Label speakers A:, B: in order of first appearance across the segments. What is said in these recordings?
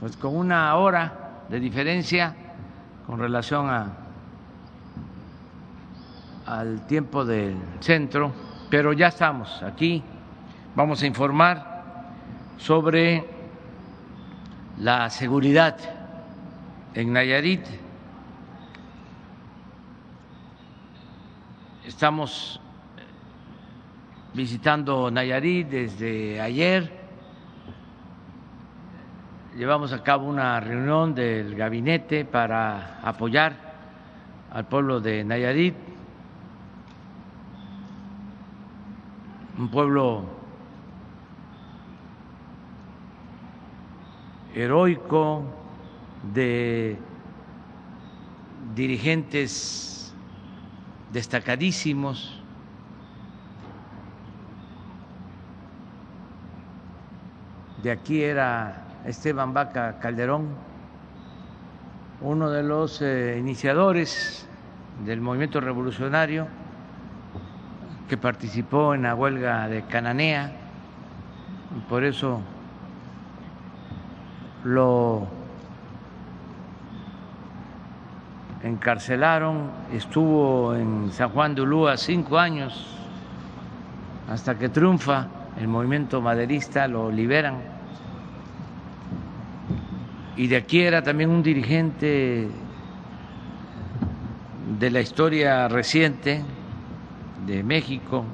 A: Pues con una hora de diferencia con relación a, al tiempo del centro, pero ya estamos aquí. Vamos a informar sobre la seguridad en Nayarit. Estamos visitando Nayarit desde ayer. Llevamos a cabo una reunión del gabinete para apoyar al pueblo de Nayarit, un pueblo heroico de dirigentes destacadísimos. De aquí era Esteban Vaca Calderón, uno de los eh, iniciadores del movimiento revolucionario que participó en la huelga de Cananea, y por eso lo encarcelaron, estuvo en San Juan de Ulúa cinco años, hasta que triunfa el movimiento maderista, lo liberan. Y de aquí era también un dirigente de la historia reciente de México,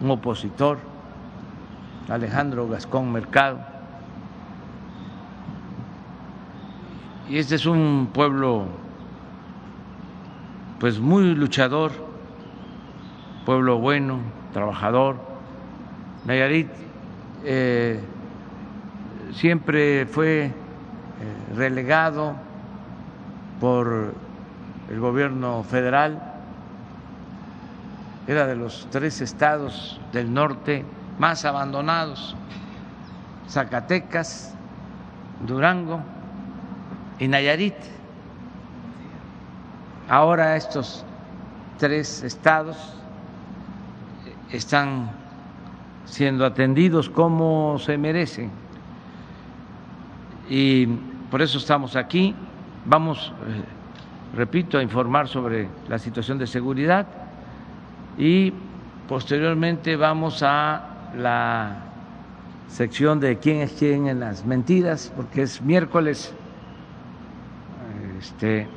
A: un opositor, Alejandro Gascón Mercado. Y este es un pueblo pues muy luchador, pueblo bueno, trabajador. Nayarit eh, siempre fue eh, relegado por el gobierno federal, era de los tres estados del norte más abandonados, Zacatecas, Durango y Nayarit. Ahora estos tres estados están siendo atendidos como se merecen. Y por eso estamos aquí. Vamos, eh, repito, a informar sobre la situación de seguridad y posteriormente vamos a la sección de quién es quién en las mentiras, porque es miércoles. Este,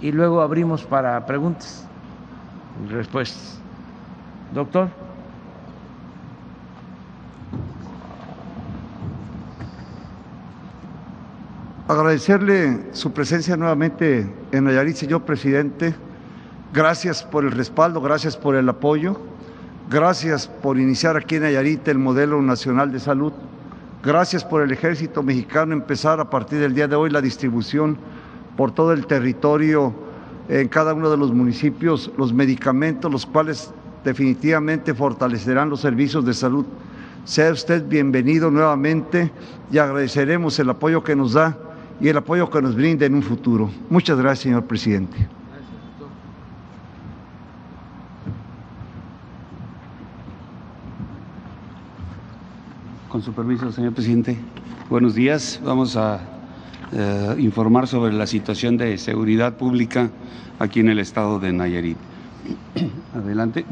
A: y luego abrimos para preguntas y respuestas. Doctor.
B: Agradecerle su presencia nuevamente en Nayarit, señor presidente. Gracias por el respaldo, gracias por el apoyo, gracias por iniciar aquí en Nayarit el modelo nacional de salud, gracias por el ejército mexicano empezar a partir del día de hoy la distribución por todo el territorio, en cada uno de los municipios, los medicamentos, los cuales definitivamente fortalecerán los servicios de salud. Sea usted bienvenido nuevamente y agradeceremos el apoyo que nos da y el apoyo que nos brinda en un futuro. Muchas gracias, señor presidente.
C: Con su permiso, señor presidente. Buenos días. Vamos a eh, informar sobre la situación de seguridad pública aquí en el estado de Nayarit. Adelante.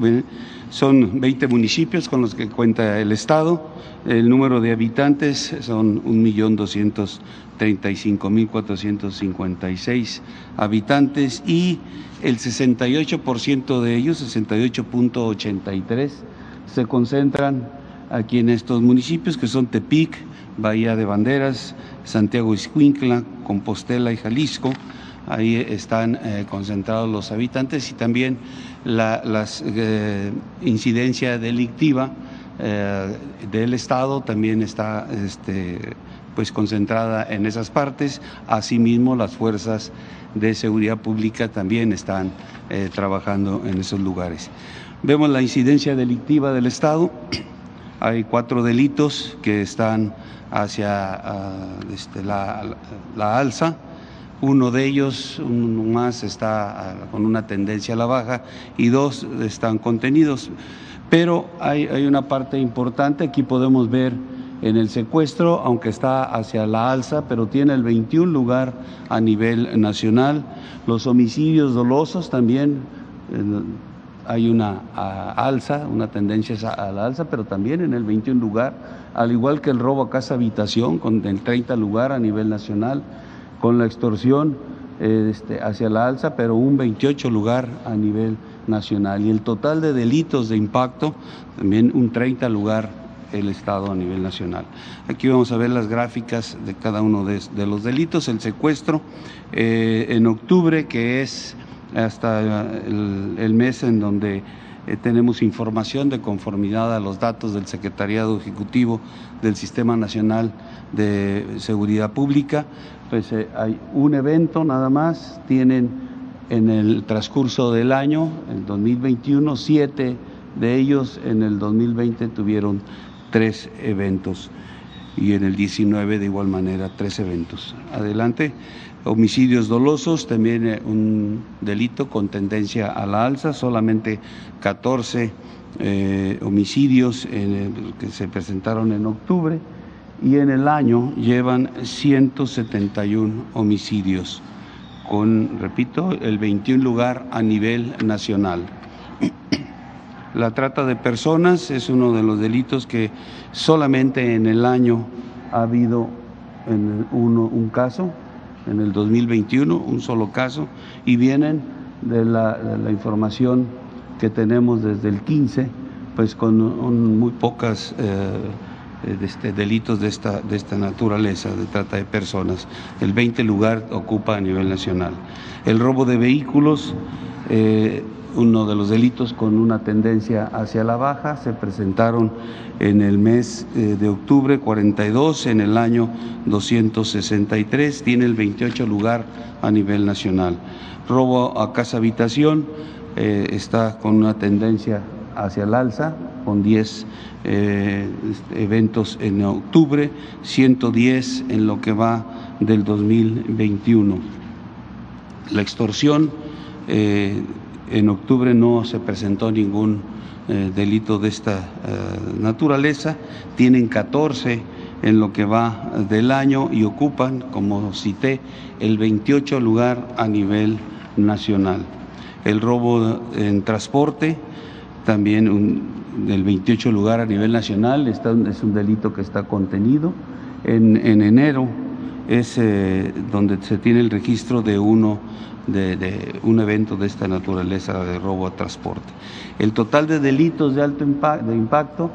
C: son 20 municipios con los que cuenta el estado. El número de habitantes son 1.235.456 habitantes y el 68% de ellos, 68.83, se concentran aquí en estos municipios que son Tepic, Bahía de Banderas, Santiago Iscuincla, Compostela y Jalisco. Ahí están eh, concentrados los habitantes y también la eh, incidencia delictiva eh, del Estado también está este, pues concentrada en esas partes. Asimismo, las fuerzas de seguridad pública también están trabajando en esos lugares. Vemos la incidencia delictiva del Estado. Hay cuatro delitos que están hacia ah, este, la, alza. Uno de ellos, uno más, está con una tendencia a la baja y dos están contenidos. Pero hay, hay una parte importante, aquí podemos ver en el secuestro, aunque está hacia la alza, pero tiene el 21 lugar a nivel nacional. Los homicidios dolosos también eh, hay una alza, una tendencia a la alza, pero también en el 21 lugar, al igual que el robo a casa habitación, con el 30 lugar a nivel nacional, con la extorsión este, hacia la alza, pero un 28 lugar a nivel nacional. Y el total de delitos de impacto, también un 30 lugar el Estado a nivel nacional. Aquí vamos a ver las gráficas de cada uno de, los delitos. El secuestro eh, en octubre, que es hasta el, mes en donde eh, tenemos información de conformidad a los datos del Secretariado Ejecutivo del Sistema Nacional de Seguridad Pública, pues eh, hay un evento nada más, tienen en el transcurso del año, el 2021, siete de ellos en el 2020 tuvieron tres eventos y en el 19 de igual manera tres eventos. Adelante. Homicidios dolosos, también eh, un delito con tendencia a la alza, solamente 14 eh, homicidios que se presentaron en octubre y en el año llevan 171 homicidios, con, repito, el 21 lugar a nivel nacional. La trata de personas es uno de los delitos que solamente en el año ha habido en uno, un caso, en el 2021, un solo caso, y vienen de la, información que tenemos desde el 15, pues con muy pocas eh, este, delitos de esta, de esta naturaleza, de trata de personas. El 20 lugar ocupa a nivel nacional. El robo de vehículos. Eh, uno de los delitos con una tendencia hacia la baja. Se presentaron en el mes eh, de octubre 42, en el año 263, tiene el 28 lugar a nivel nacional. Robo a casa habitación eh, está con una tendencia hacia el alza, con 10 eh, eventos en octubre, 110 en lo que va del 2021. La extorsión en octubre no se presentó ningún eh, delito de esta eh, naturaleza. Tienen 14 en lo que va del año y ocupan, como cité, el 28 lugar a nivel nacional. El robo en transporte, también un, el 28 lugar a nivel nacional, es un delito que está contenido. En, enero es eh, donde se tiene el registro de uno de, un evento de esta naturaleza de robo a transporte. El total de delitos de alto impacto, de impacto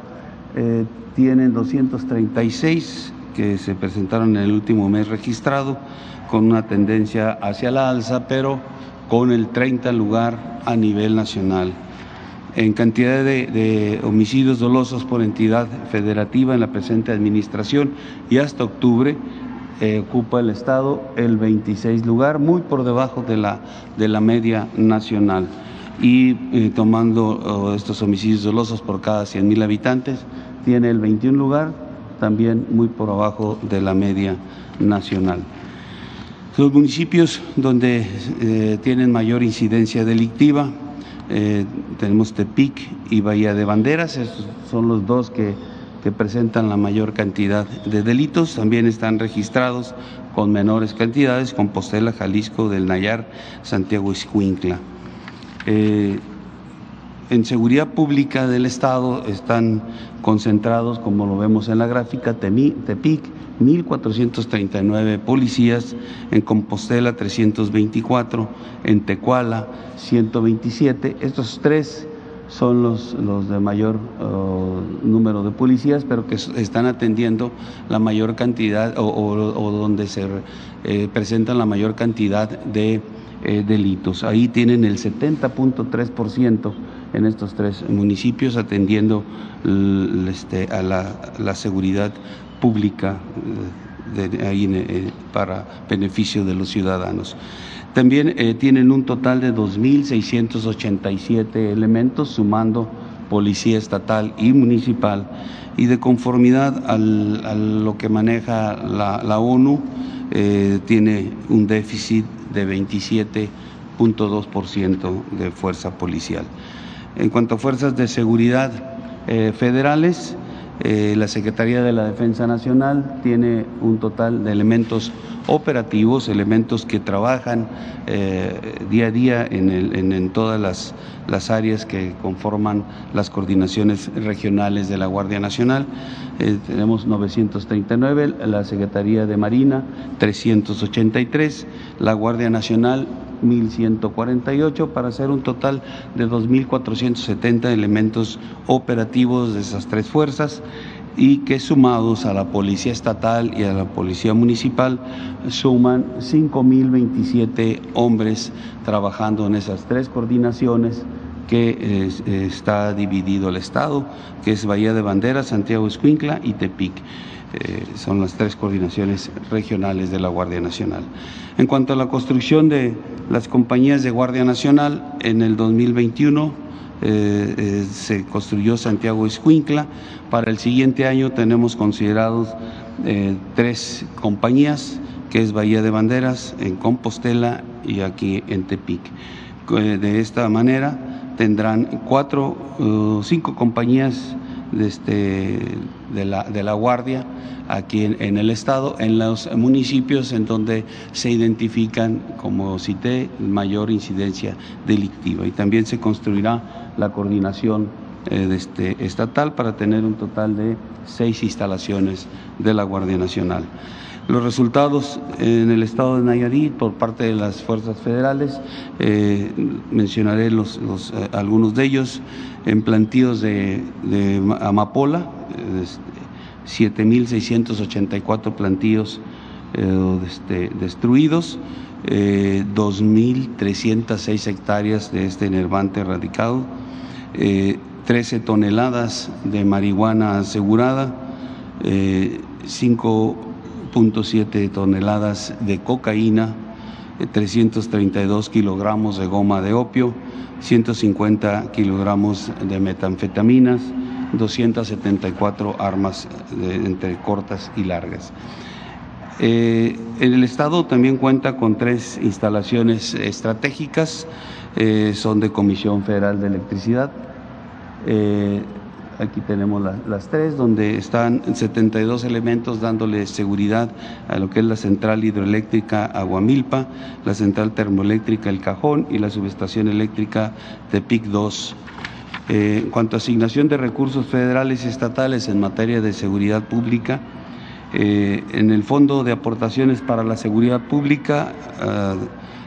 C: eh, tienen 236 que se presentaron en el último mes registrado, con una tendencia hacia la alza, pero con el 30 lugar a nivel nacional. En cantidad de, de, homicidios dolosos por entidad federativa en la presente administración y hasta octubre eh, ocupa el Estado el 26 lugar, muy por debajo de la, de la media nacional. Y eh, tomando oh, estos homicidios dolosos por cada 100 mil habitantes, tiene el 21 lugar, también muy por abajo de la media nacional. Los municipios donde eh, tienen mayor incidencia delictiva, tenemos Tepic y Bahía de Banderas, esos son los dos que que presentan la mayor cantidad de delitos. También están registrados con menores cantidades Compostela, Jalisco, del Nayar, Santiago Escuincla. Eh, en seguridad pública del Estado están concentrados, como lo vemos en la gráfica, Tepic, 1.439 policías, en Compostela 324, en Tecuala 127. Estos tres son los, los de mayor uh, número de policías, pero que están atendiendo la mayor cantidad o, donde se eh, presentan la mayor cantidad de eh, delitos. Ahí tienen el 70.3% en estos tres municipios atendiendo este, a la, seguridad pública eh, ahí, para beneficio de los ciudadanos. También eh, tienen un total de 2.687 elementos, sumando policía estatal y municipal, y de conformidad a lo que maneja la, ONU, eh, tiene un déficit de 27.2% de fuerza policial. En cuanto a fuerzas de seguridad eh, federales, la Secretaría de la Defensa Nacional tiene un total de elementos operativos, elementos que trabajan eh, día a día en, todas las, las, áreas que conforman las coordinaciones regionales de la Guardia Nacional. Eh, tenemos 939, la Secretaría de Marina 383, la Guardia Nacional 1.148 para hacer un total de 2.470 elementos operativos de esas tres fuerzas y que sumados a la Policía Estatal y a la Policía Municipal suman 5.027 hombres trabajando en esas tres coordinaciones que está dividido el Estado, que es Bahía de Bandera, Santiago Escuincla y Tepic. Eh, son las tres coordinaciones regionales de la Guardia Nacional. En cuanto a la construcción de las compañías de Guardia Nacional, en el 2021 eh, eh, se construyó Santiago Escuincla. Para el siguiente año tenemos considerados tres compañías, que es Bahía de Banderas, en Compostela y aquí en Tepic. De esta manera tendrán cuatro, cinco compañías de, este, de, la, de la Guardia aquí en, el Estado, en los municipios en donde se identifican, como cité, mayor incidencia delictiva. Y también se construirá la coordinación eh, este, estatal para tener un total de seis instalaciones de la Guardia Nacional. Los resultados en el estado de Nayarit por parte de las fuerzas federales, eh, mencionaré los, eh, algunos de ellos, en plantíos de, Amapola, 7.684 eh, plantíos este, destruidos, 2.306 hectáreas de este enervante erradicado, 13 toneladas de marihuana asegurada, 5 siete toneladas de cocaína, 332 kilogramos de goma de opio, 150 kilogramos de metanfetaminas, 274 armas entre cortas y largas. Eh, el Estado también cuenta con tres instalaciones estratégicas, eh, son de Comisión Federal de Electricidad. Eh, Aquí tenemos las tres, donde están 72 elementos dándole seguridad a lo que es la central hidroeléctrica Aguamilpa, la central termoeléctrica El Cajón y la subestación eléctrica Tepic 2. Eh, en cuanto a asignación de recursos federales y estatales en materia de seguridad pública, eh, en el Fondo de Aportaciones para la Seguridad Pública, ah,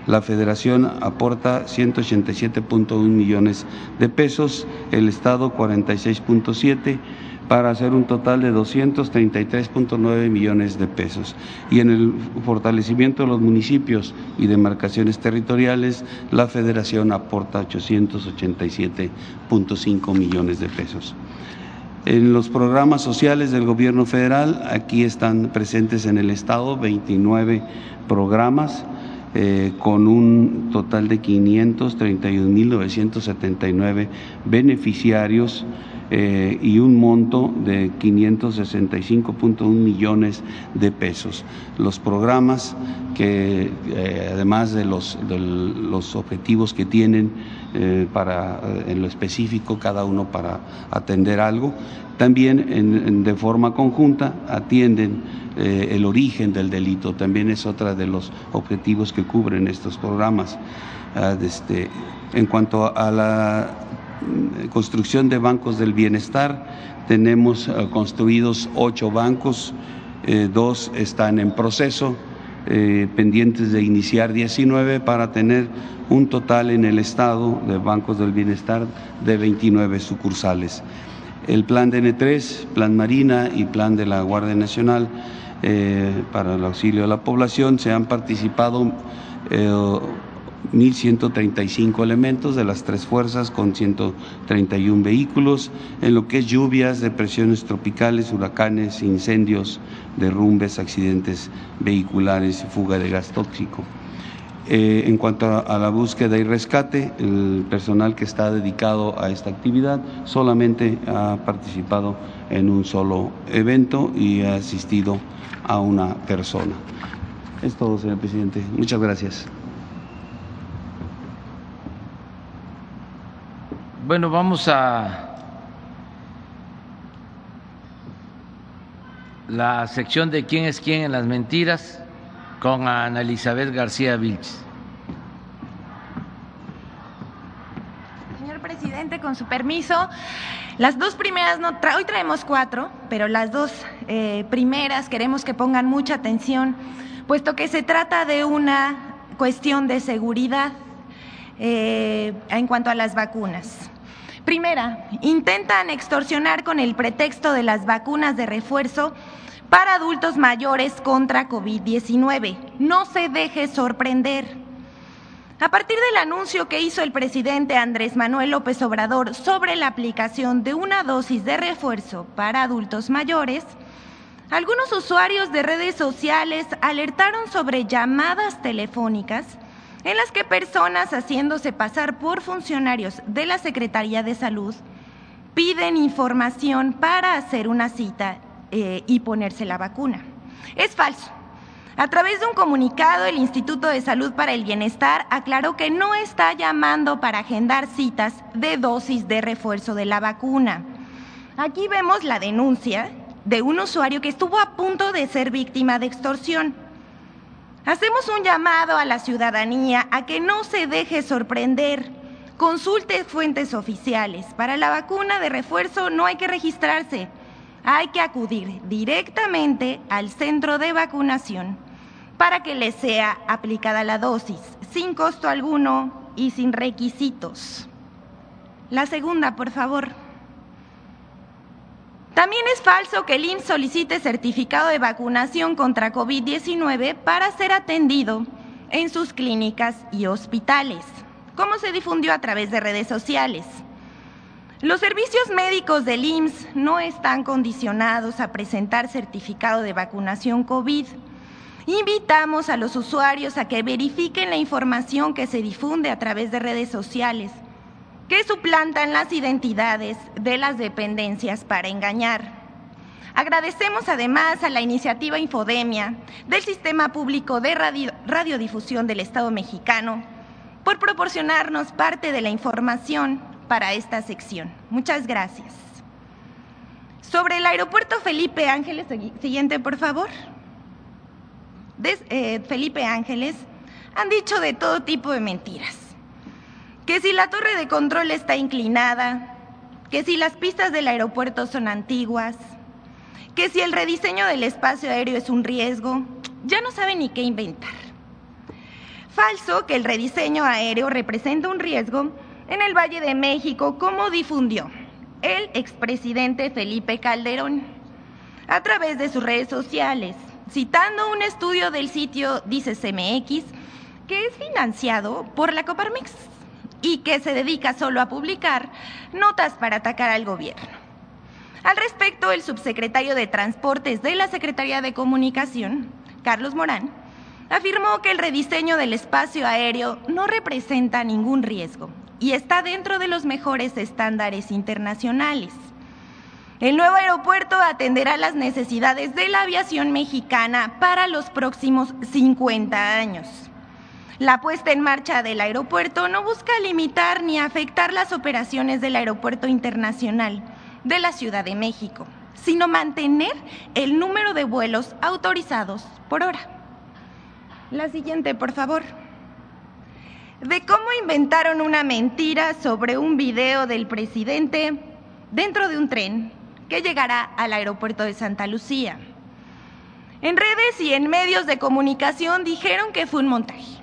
C: la federación aporta 187.1 millones de pesos, el Estado 46.7 para hacer un total de 233.9 millones de pesos. Y en el fortalecimiento de los municipios y demarcaciones territoriales, la federación aporta 887.5 millones de pesos. En los programas sociales del gobierno federal, aquí están presentes en el Estado 29 programas eh, con un total de 531.979 beneficiarios eh, y un monto de 565.1 millones de pesos. Los programas que eh, además de los, los, objetivos que tienen para, en lo específico, cada uno para atender algo, también de forma conjunta atienden eh, el origen del delito, también es otra de los objetivos que cubren estos programas. Ah, este, en cuanto a la construcción de bancos del bienestar, tenemos ah, construidos ocho bancos, eh, dos están en proceso, eh, pendientes de iniciar 19 para tener un total en el estado de bancos del bienestar de 29 sucursales. El plan DN3, plan Marina y plan de la Guardia Nacional eh, para el auxilio a la población. Se han participado 1.135 eh, elementos de las tres fuerzas con 131 vehículos en lo que es lluvias, depresiones tropicales, huracanes, incendios, derrumbes, accidentes vehiculares y fuga de gas tóxico. Eh, en cuanto a, la búsqueda y rescate, el personal que está dedicado a esta actividad solamente ha participado en un solo evento y ha asistido a una persona. Es todo, señor presidente. Muchas gracias.
A: Bueno, vamos a la sección de quién es quién en las mentiras con Ana Elizabeth García Vilches.
D: Señor presidente, con su permiso, las dos primeras, no hoy traemos cuatro, pero las dos eh, primeras queremos que pongan mucha atención, puesto que se trata de una cuestión de seguridad eh, en cuanto a las vacunas. Primera, intentan extorsionar con el pretexto de las vacunas de refuerzo para adultos mayores contra COVID-19. No se deje sorprender. A partir del anuncio que hizo el presidente Andrés Manuel López Obrador sobre la aplicación de una dosis de refuerzo para adultos mayores, algunos usuarios de redes sociales alertaron sobre llamadas telefónicas en las que personas haciéndose pasar por funcionarios de la Secretaría de Salud piden información para hacer una cita eh, y ponerse la vacuna. Es falso. A través de un comunicado, el Instituto de Salud para el Bienestar aclaró que no está llamando para agendar citas de dosis de refuerzo de la vacuna. Aquí vemos la denuncia de un usuario que estuvo a punto de ser víctima de extorsión. Hacemos un llamado a la ciudadanía a que no se deje sorprender. Consulte fuentes oficiales. Para la vacuna de refuerzo no hay que registrarse. Hay que acudir directamente al centro de vacunación para que le sea aplicada la dosis, sin costo alguno y sin requisitos. La segunda, por favor. También es falso que el IMSS solicite certificado de vacunación contra COVID-19 para ser atendido en sus clínicas y hospitales, como se difundió a través de redes sociales. Los servicios médicos del IMSS no están condicionados a presentar certificado de vacunación COVID. Invitamos a los usuarios a que verifiquen la información que se difunde a través de redes sociales que suplantan las identidades de las dependencias para engañar. Agradecemos además a la iniciativa Infodemia del Sistema Público de Radiodifusión del Estado mexicano por proporcionarnos parte de la información para esta sección. Muchas gracias. Sobre el aeropuerto Felipe Ángeles, siguiente por favor. Eh, Felipe Ángeles han dicho de todo tipo de mentiras que si la torre de control está inclinada, que si las pistas del aeropuerto son antiguas, que si el rediseño del espacio aéreo es un riesgo, ya no saben ni qué inventar. Falso que el rediseño aéreo representa un riesgo en el Valle de México, como difundió el expresidente Felipe Calderón a través de sus redes sociales, citando un estudio del sitio Dice CMX, que es financiado por la Coparmex y que se dedica solo a publicar notas para atacar al gobierno. Al respecto, el subsecretario de Transportes de la Secretaría de Comunicación, Carlos Morán, afirmó que el rediseño del espacio aéreo no representa ningún riesgo y está dentro de los mejores estándares internacionales. El nuevo aeropuerto atenderá las necesidades de la aviación mexicana para los próximos 50 años. La puesta en marcha del aeropuerto no busca limitar ni afectar las operaciones del Aeropuerto Internacional de la Ciudad de México, sino mantener el número de vuelos autorizados por hora. La siguiente, por favor. De cómo inventaron una mentira sobre un video del presidente dentro de un tren que llegará al aeropuerto de Santa Lucía. En redes y en medios de comunicación dijeron que fue un montaje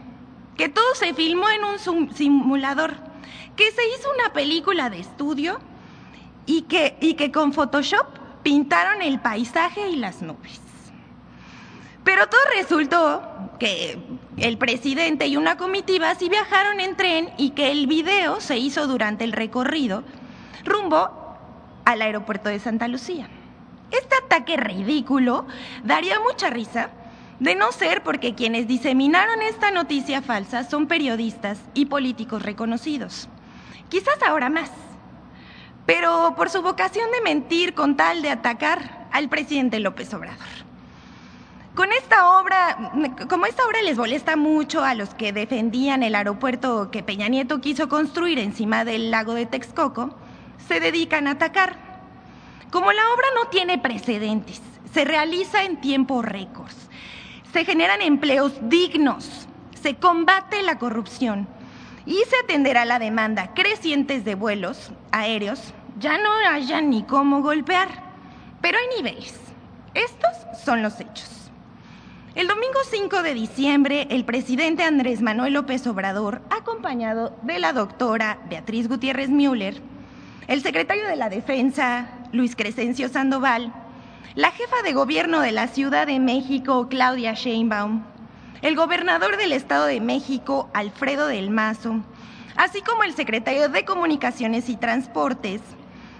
D: que todo se filmó en un simulador, que se hizo una película de estudio y que, y que con Photoshop pintaron el paisaje y las nubes. Pero todo resultó que el presidente y una comitiva sí viajaron en tren y que el video se hizo durante el recorrido rumbo al aeropuerto de Santa Lucía. Este ataque ridículo daría mucha risa de no ser porque quienes diseminaron esta noticia falsa son periodistas y políticos reconocidos. Quizás ahora más, pero por su vocación de mentir con tal de atacar al presidente López Obrador. Con esta obra, como esta obra les molesta mucho a los que defendían el aeropuerto que Peña Nieto quiso construir encima del lago de Texcoco, se dedican a atacar. Como la obra no tiene precedentes, se realiza en tiempo récords, se generan empleos dignos, se combate la corrupción y se atenderá la demanda creciente de vuelos aéreos, ya no haya ni cómo golpear, pero hay niveles. Estos son los hechos. El domingo 5 de diciembre, el presidente Andrés Manuel López Obrador, acompañado de la doctora Beatriz Gutiérrez Müller, el secretario de la Defensa, Luis Crescencio Sandoval, la jefa de gobierno de la Ciudad de México, Claudia Sheinbaum, el gobernador del Estado de México, Alfredo del Mazo, así como el secretario de Comunicaciones y Transportes,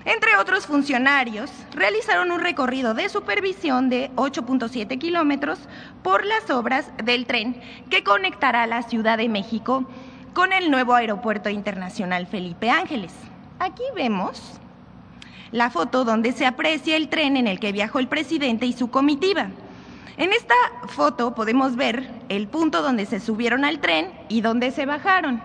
D: entre otros funcionarios, realizaron un recorrido de supervisión de 8.7 kilómetros por las obras del tren que conectará la Ciudad de México con el nuevo Aeropuerto Internacional Felipe Ángeles. Aquí vemos la foto donde se aprecia el tren en el que viajó el presidente y su comitiva. En esta foto podemos ver el punto donde se subieron al tren y donde se bajaron.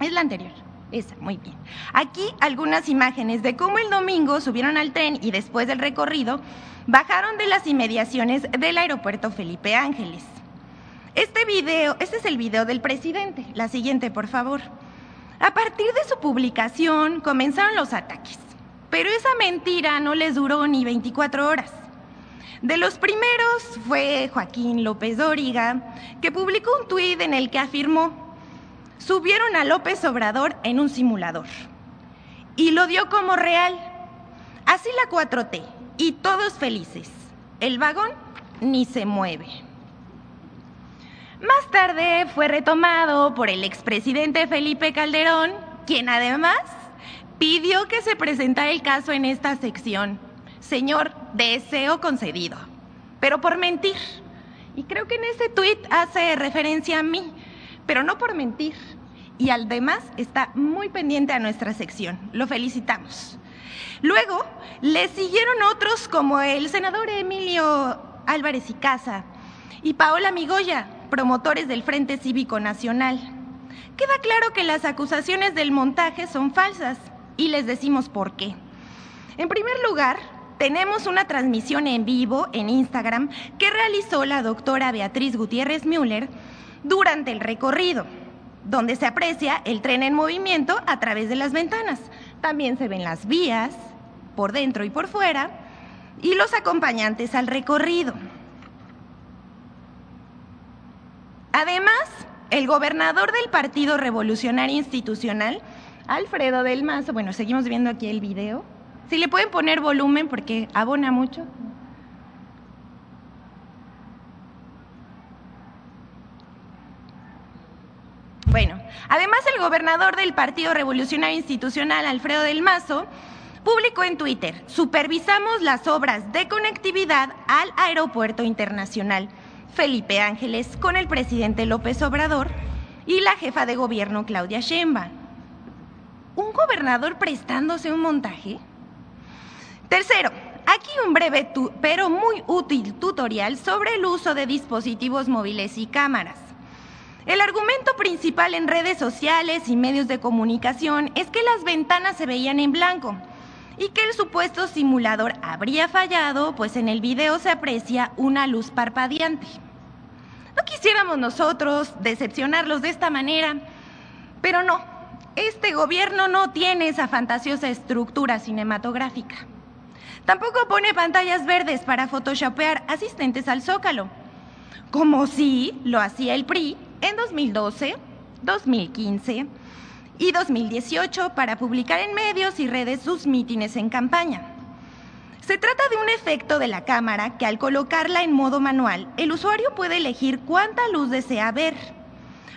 D: Es la anterior. Esa, muy bien. Aquí algunas imágenes de cómo el domingo subieron al tren y después del recorrido bajaron de las inmediaciones del aeropuerto Felipe Ángeles. Este video, este es el video del presidente. La siguiente, por favor. A partir de su publicación comenzaron los ataques, pero esa mentira no les duró ni 24 horas. De los primeros fue Joaquín López Dóriga, que publicó un tuit en el que afirmó subieron a López Obrador en un simulador y lo dio como real. Así la 4T y todos felices. El vagón ni se mueve. Más tarde fue retomado por el expresidente Felipe Calderón, quien además pidió que se presentara el caso en esta sección. Señor, deseo concedido, pero por mentir. Y creo que en ese tuit hace referencia a mí, pero no por mentir. Y además está muy pendiente a nuestra sección. Lo felicitamos. Luego le siguieron otros como el senador Emilio Álvarez y Casa y Paola Migoya, promotores del Frente Cívico Nacional. Queda claro que las acusaciones del montaje son falsas y les decimos por qué. En primer lugar, tenemos una transmisión en vivo en Instagram que realizó la doctora Beatriz Gutiérrez Müller durante el recorrido, donde se aprecia el tren en movimiento a través de las ventanas. También se ven las vías, por dentro y por fuera, y los acompañantes al recorrido. Además, el gobernador del Partido Revolucionario Institucional, Alfredo del Mazo, bueno, seguimos viendo aquí el video. Si le pueden poner volumen porque abona mucho. Bueno, además el gobernador del Partido Revolucionario Institucional, Alfredo del Mazo, publicó en Twitter, supervisamos las obras de conectividad al Aeropuerto Internacional Felipe Ángeles con el presidente López Obrador y la jefa de gobierno Claudia Sheinbaum. ¿Un gobernador prestándose un montaje? Tercero, aquí un breve pero muy útil tutorial sobre el uso de dispositivos móviles y cámaras. El argumento principal en redes sociales y medios de comunicación es que las ventanas se veían en blanco y que el supuesto simulador habría fallado, pues en el video se aprecia una luz parpadeante. No quisiéramos nosotros decepcionarlos de esta manera, pero no, este gobierno no tiene esa fantasiosa estructura cinematográfica. Tampoco pone pantallas verdes para photoshopear asistentes al zócalo, como si lo hacía el PRI en 2012, 2015 y 2018 para publicar en medios y redes sus mítines en campaña. Se trata de un efecto de la cámara que al colocarla en modo manual, el usuario puede elegir cuánta luz desea ver.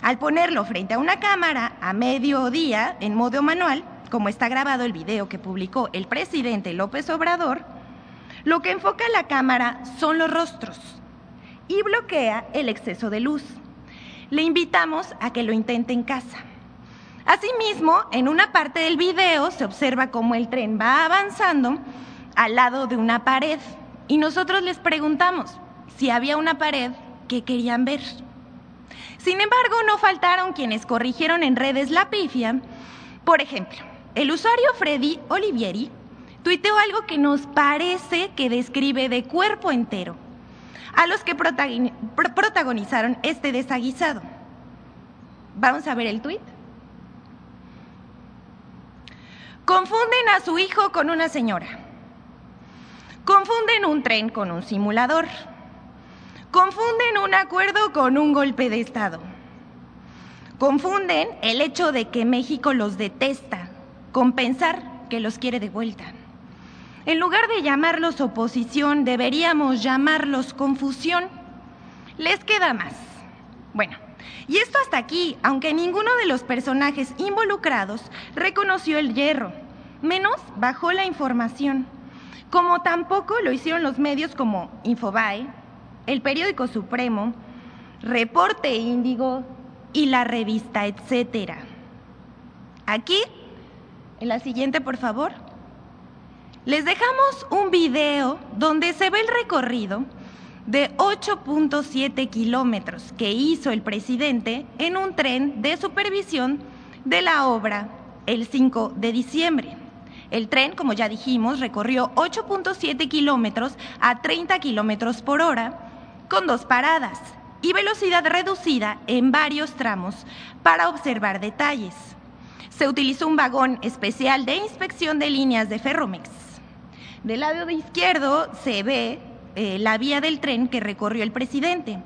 D: Al ponerlo frente a una cámara a mediodía en modo manual, como está grabado el video que publicó el presidente López Obrador, lo que enfoca la cámara son los rostros y bloquea el exceso de luz. Le invitamos a que lo intente en casa. Asimismo, en una parte del video se observa cómo el tren va avanzando al lado de una pared y nosotros les preguntamos, si había una pared que querían ver. Sin embargo, no faltaron quienes corrigieron en redes la pifia. Por ejemplo, el usuario Freddy Olivieri tuiteó algo que nos parece que describe de cuerpo entero a los que protagonizaron este desaguisado. Vamos a ver el tuit. Confunden a su hijo con una señora. Confunden un tren con un simulador. Confunden un acuerdo con un golpe de Estado. Confunden el hecho de que México los detesta con pensar que los quiere de vuelta. En lugar de llamarlos oposición, deberíamos llamarlos confusión. Les queda más. Bueno, y esto hasta aquí, aunque ninguno de los personajes involucrados reconoció el hierro, menos bajó la información, como tampoco lo hicieron los medios como Infobae, el periódico Supremo, Reporte Índigo y la revista Etcétera. Aquí, en la siguiente, por favor, les dejamos un video donde se ve el recorrido de 8.7 kilómetros que hizo el presidente en un tren de supervisión de la obra el 5 de diciembre. El tren, como ya dijimos, recorrió 8.7 kilómetros a 30 kilómetros por hora con dos paradas y velocidad reducida en varios tramos para observar detalles. Se utilizó un vagón especial de inspección de líneas de Ferromex. Del lado izquierdo se ve eh, la vía del tren que recorrió el presidente.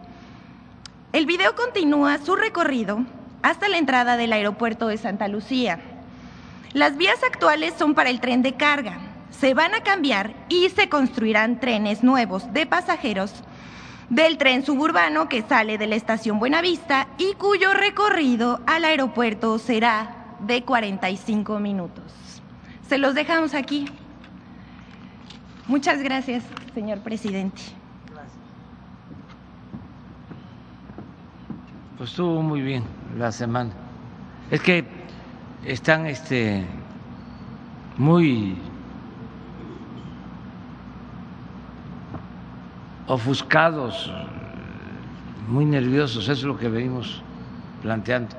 D: El video continúa su recorrido hasta la entrada del aeropuerto de Santa Lucía. Las vías actuales son para el tren de carga. Se van a cambiar y se construirán trenes nuevos de pasajeros del tren suburbano que sale de la estación Buenavista y cuyo recorrido al aeropuerto será de 45 minutos. Se los dejamos aquí. Muchas gracias, señor presidente.
A: Pues estuvo muy bien la semana. Es que están este muy ofuscados, muy nerviosos, eso es lo que venimos planteando.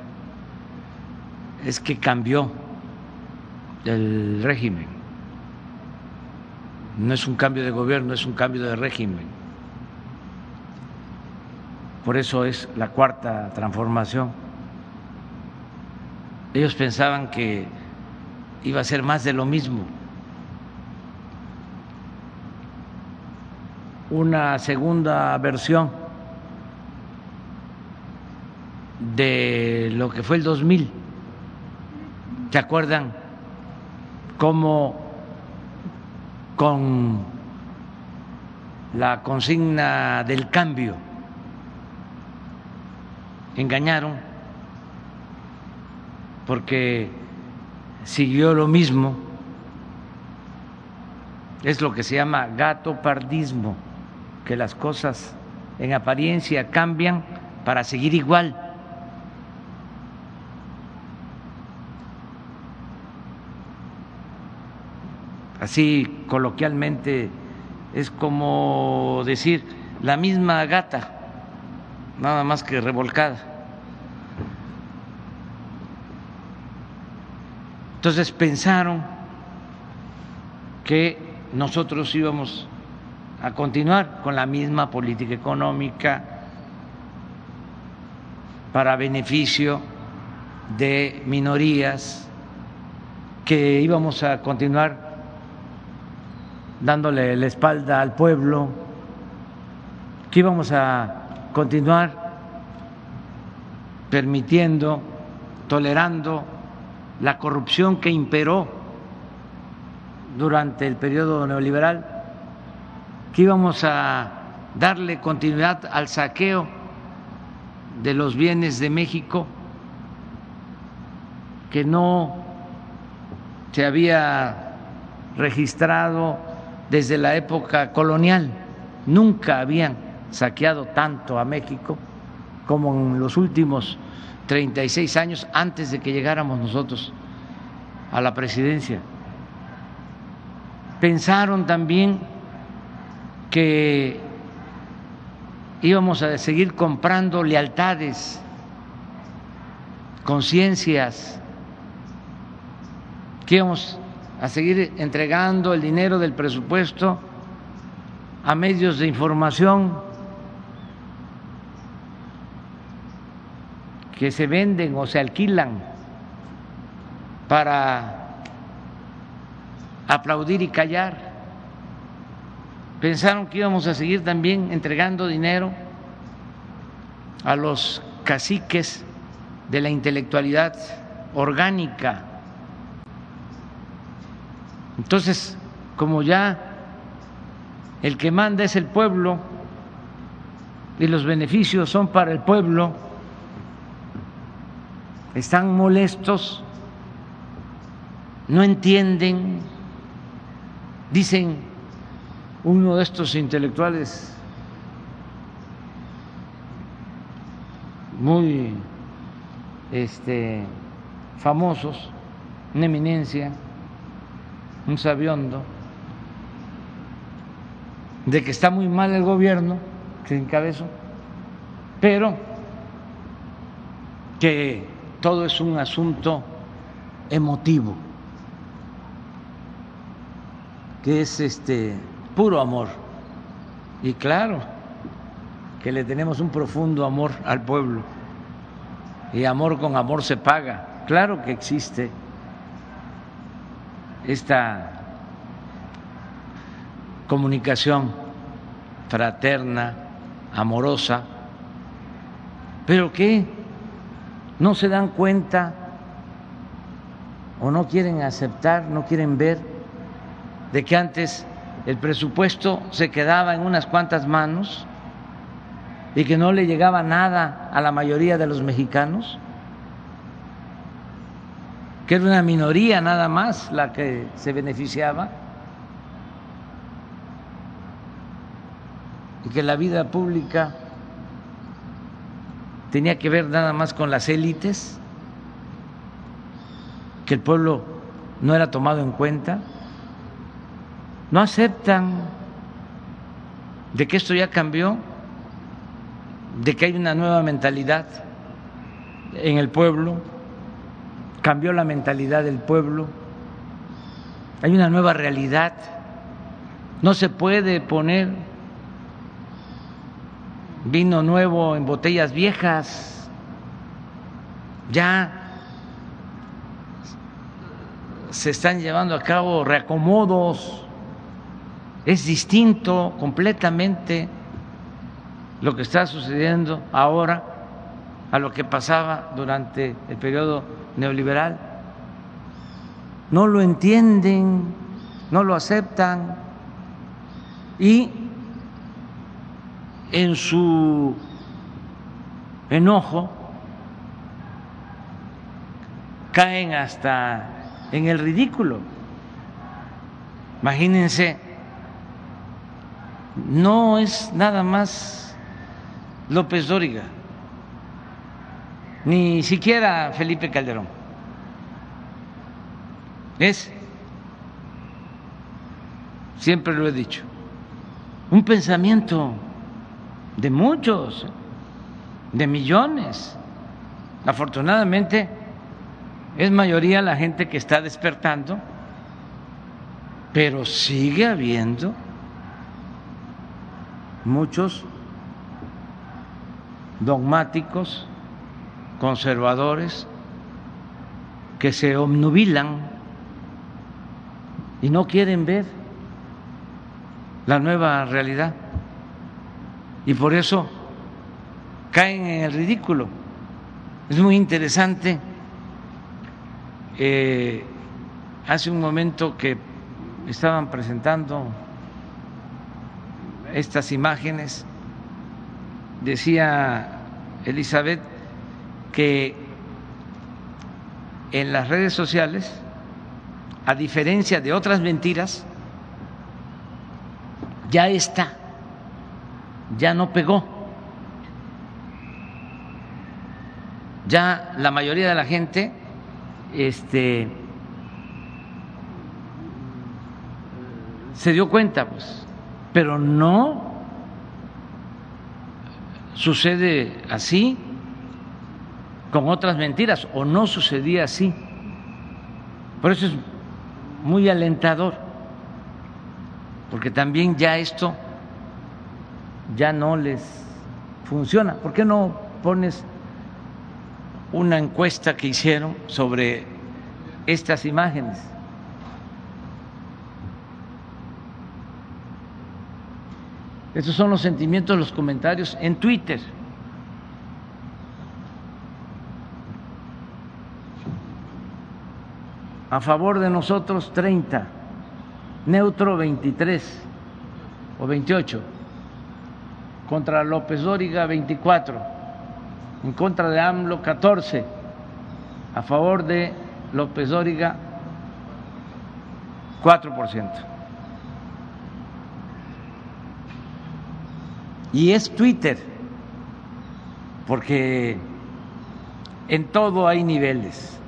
A: Es que cambió el régimen. No es un cambio de gobierno, es un cambio de régimen. Por eso es la cuarta transformación. Ellos pensaban que iba a ser más de lo mismo. Una segunda versión de lo que fue el 2000. ¿Se acuerdan cómo con la consigna del cambio engañaron porque siguió lo mismo? Es lo que se llama gato pardismo que las cosas en apariencia cambian para seguir igual. Así coloquialmente es como decir la misma gata, nada más que revolcada. Entonces pensaron que nosotros íbamos a continuar con la misma política económica para beneficio de minorías, que íbamos a continuar dándole la espalda al pueblo, que íbamos a continuar permitiendo, tolerando la corrupción que imperó durante el periodo neoliberal que íbamos a darle continuidad al saqueo de los bienes de México que no se había registrado desde la época colonial. Nunca habían saqueado tanto a México como en los últimos 36 años antes de que llegáramos nosotros a la presidencia. Pensaron también que íbamos a seguir comprando lealtades, conciencias, que íbamos a seguir entregando el dinero del presupuesto a medios de información que se venden o se alquilan para aplaudir y callar. Pensaron que íbamos a seguir también entregando dinero a los caciques de la intelectualidad orgánica. Entonces, como ya el que manda es el pueblo y los beneficios son para el pueblo, están molestos, no entienden, dicen uno de estos intelectuales muy este, famosos, una eminencia, un sabiondo, de que está muy mal el gobierno que encabezó, pero que todo es un asunto emotivo, que es este puro amor. Y claro que le tenemos un profundo amor al pueblo. Y amor con amor se paga. Claro que existe esta comunicación fraterna, amorosa, pero que no se dan cuenta o no quieren aceptar, no quieren ver de que antes el presupuesto se quedaba en unas cuantas manos y que no le llegaba nada a la mayoría de los mexicanos, que era una minoría nada más la que se beneficiaba, y que la vida pública tenía que ver nada más con las élites, que el pueblo no era tomado en cuenta, no aceptan de que esto ya cambió, de que hay una nueva mentalidad en el pueblo, cambió la mentalidad del pueblo, hay una nueva realidad, no se puede poner vino nuevo en botellas viejas, ya se están llevando a cabo reacomodos, es distinto completamente lo que está sucediendo ahora a lo que pasaba durante el periodo neoliberal. No lo entienden, no lo aceptan y en su enojo caen hasta en el ridículo. Imagínense, no es nada más López Dóriga, ni siquiera Felipe Calderón. Es, siempre lo he dicho, un pensamiento de muchos, de millones. Afortunadamente, es mayoría la gente que está despertando, pero sigue habiendo muchos dogmáticos, conservadores, que se obnubilan y no quieren ver la nueva realidad y por eso caen en el ridículo. Es muy interesante. Eh, hace un momento que estaban presentando estas imágenes, decía Elizabeth que en las redes sociales, a diferencia de otras mentiras, ya está ya no pegó. Ya la mayoría de la gente este, se dio cuenta, pues, pero no sucede así con otras mentiras o no sucedía así. Por eso es muy alentador, porque también ya esto ya no les funciona. ¿Por qué no pones una encuesta que hicieron sobre estas imágenes? Estos son los sentimientos, los comentarios en Twitter. A favor de nosotros 30, neutro 23 o 28, contra López Dóriga 24, en contra de AMLO 14, a favor de López Dóriga 4%. Y es Twitter, porque en todo hay niveles.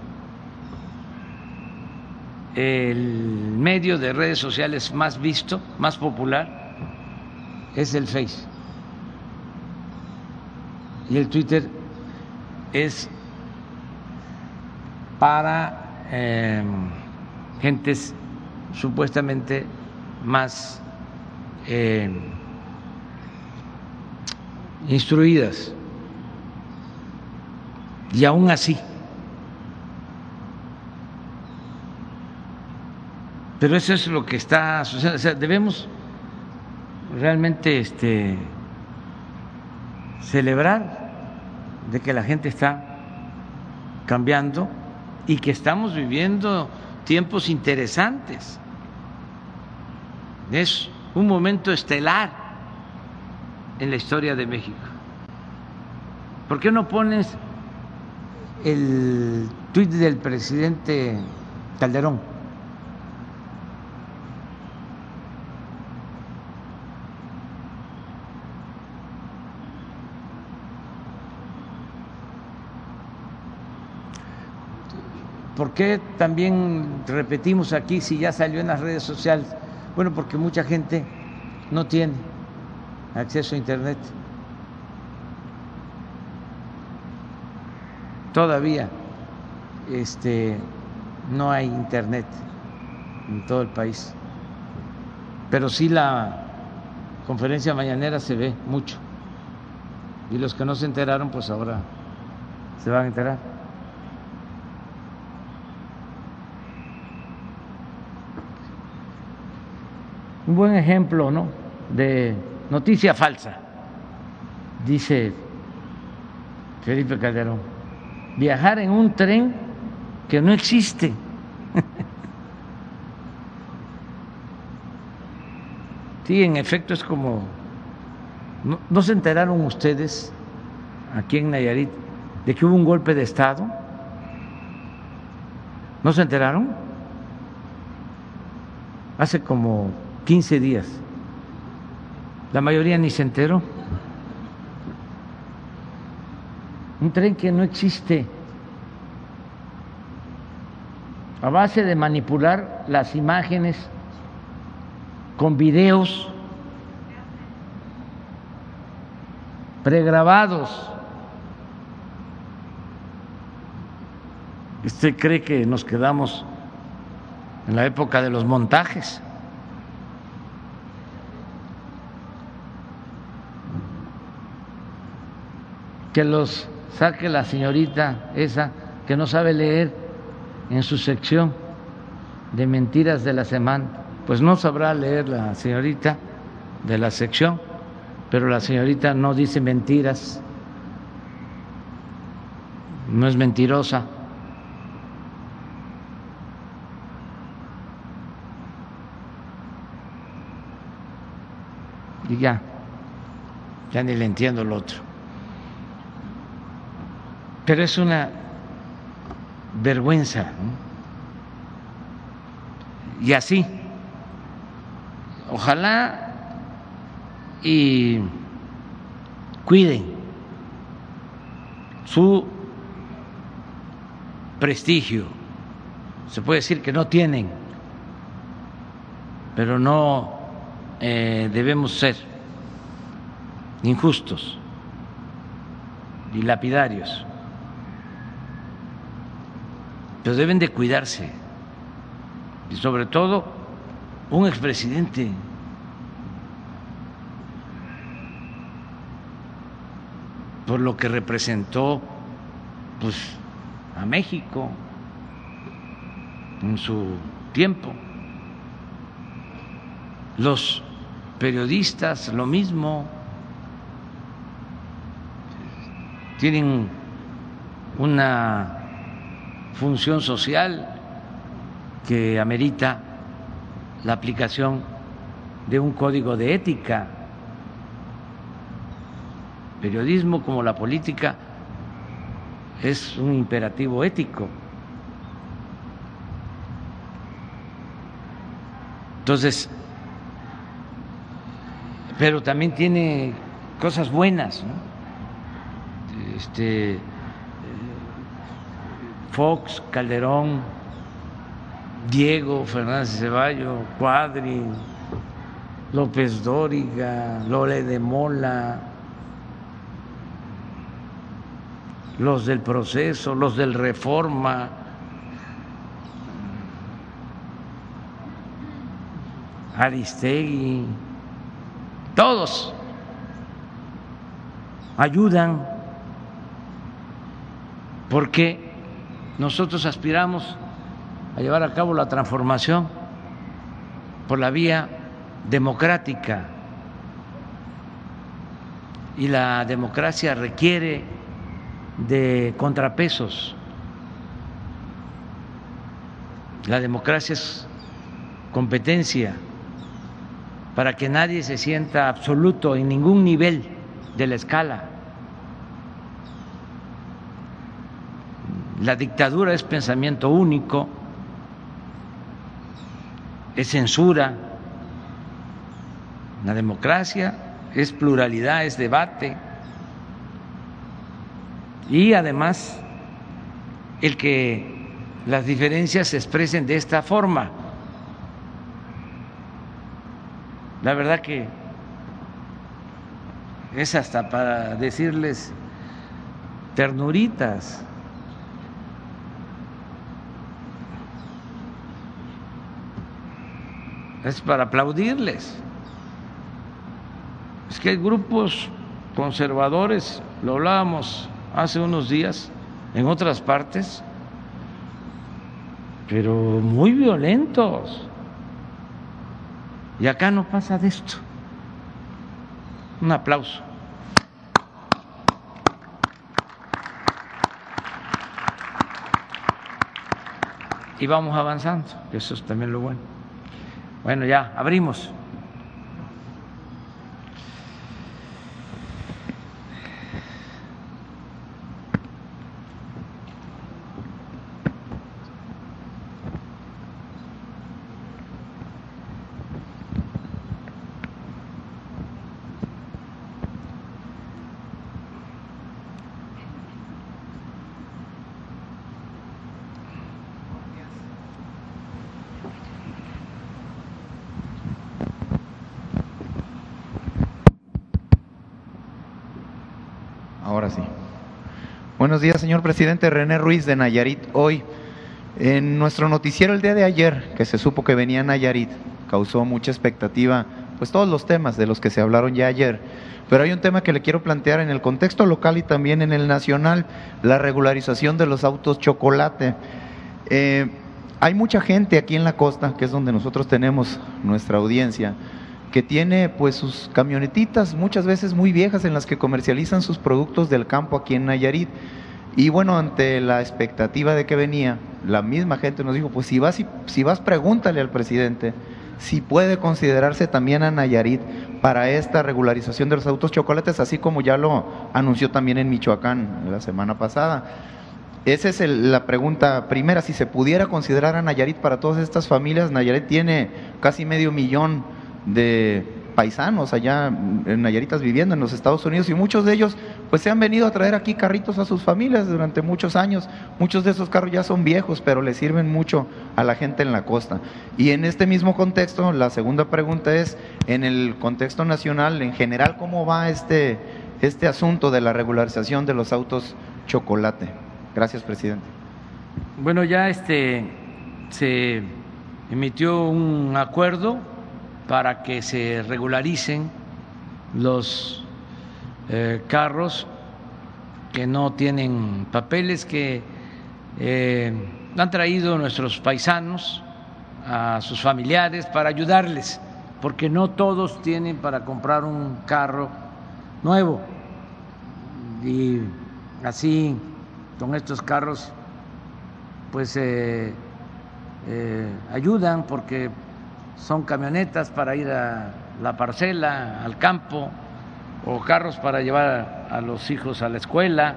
A: El medio de redes sociales más visto, más popular, es el Face. Y el Twitter es para eh, gentes supuestamente más eh, instruidas. Y aún así, pero eso es lo que está sucediendo. O sea, debemos realmente este, celebrar de que la gente está cambiando y que estamos viviendo tiempos interesantes. Es un momento estelar en la historia de México. ¿Por qué no pones el tuit del presidente Calderón? ¿Por qué también repetimos aquí si ya salió en las redes sociales? Bueno, porque mucha gente no tiene acceso a Internet. Todavía este, no hay Internet en todo el país, pero sí la conferencia mañanera se ve mucho. Y los que no se enteraron, pues ahora se van a enterar. Un buen ejemplo, ¿no? De Noticia falsa, dice Felipe Calderón. Viajar en un tren que no existe. Sí, en efecto es como... ¿No, se enteraron ustedes aquí en Nayarit de que hubo un golpe de Estado? ¿No se enteraron? Hace como 15 días. La mayoría ni se enteró. Un tren que no existe. A base de manipular las imágenes con videos pregrabados. ¿Usted cree que nos quedamos en la época de los montajes? Que los saque la señorita esa que no sabe leer en su sección de mentiras de la semana. Pues no sabrá leer la señorita de la sección, pero la señorita no dice mentiras, no es mentirosa. Y ya, ya ni le entiendo lo otro. Pero es una vergüenza. Y así, ojalá y cuiden su prestigio. Se puede decir que no tienen, pero no eh, debemos ser injustos y lapidarios. Pero deben de cuidarse. Y sobre todo, un expresidente por lo que representó pues a México en su tiempo. Los periodistas lo mismo tienen una función social que amerita la aplicación de un código de ética. Periodismo como la política es un imperativo ético. Entonces, pero también tiene cosas buenas, Este, Fox, Calderón, Diego Fernández Ceballo, Cuadri, López Dóriga, Lore de Mola, los del proceso, los del reforma, Aristegui, todos ayudan porque nosotros aspiramos a llevar a cabo la transformación por la vía democrática y la democracia requiere de contrapesos. La democracia es competencia para que nadie se sienta absoluto en ningún nivel de la escala. La dictadura es pensamiento único, es censura. La democracia es pluralidad, es debate. Y además, el que las diferencias se expresen de esta forma. La verdad que es hasta para decirles ternuritas. Es para aplaudirles. Es que hay grupos conservadores, lo hablábamos hace unos días en otras partes, pero muy violentos y acá no pasa de esto. Un aplauso. Y vamos avanzando, eso es también lo bueno. Bueno, ya, abrimos.
E: Días, señor presidente. René Ruiz de Nayarit. Hoy, en nuestro noticiero el día de ayer, que se supo que venía Nayarit, causó mucha expectativa, pues todos los temas de los que se hablaron ya ayer. Pero hay un tema que le quiero plantear en el contexto local y también en el nacional, la regularización de los autos chocolate. Eh, hay mucha gente aquí en la costa, que es donde nosotros tenemos nuestra audiencia, que tiene pues sus camionetitas muchas veces muy viejas en las que comercializan sus productos del campo aquí en Nayarit. Y bueno, ante la expectativa de que venía, la misma gente nos dijo, pues si vas, si vas pregúntale al presidente si puede considerarse también a Nayarit para esta regularización de los autos chocolates, así como ya lo anunció también en Michoacán la semana pasada. Esa es la pregunta primera, si se pudiera considerar a Nayarit para todas estas familias, Nayarit tiene casi medio millón de paisanos allá en Nayaritas viviendo en los Estados Unidos y muchos de ellos pues se han venido a traer aquí carritos a sus familias durante muchos años. Muchos de esos carros ya son viejos, pero le sirven mucho a la gente en la costa. Y en este mismo contexto, la segunda pregunta es, en el contexto nacional, en general, ¿cómo va este este asunto de la regularización de los autos chocolate. Gracias, presidente.
A: Bueno, ya este se emitió un acuerdo para que se regularicen los eh, carros que no tienen papeles que eh, han traído nuestros paisanos a sus familiares para ayudarles, porque no todos tienen para comprar un carro nuevo. Y así, con estos carros, pues eh, eh, ayudan porque son camionetas para ir a la parcela, al campo, o carros para llevar a los hijos a la escuela,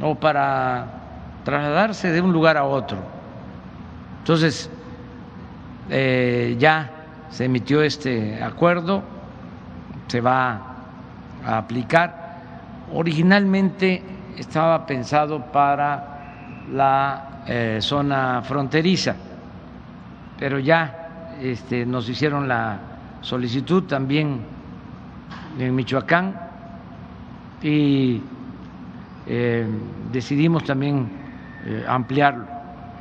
A: o para trasladarse de un lugar a otro. Entonces, eh, ya se emitió este acuerdo, se va a aplicar. Originalmente estaba pensado para la eh, zona fronteriza, pero ya este, nos hicieron la solicitud también en Michoacán y eh, decidimos también eh, ampliarlo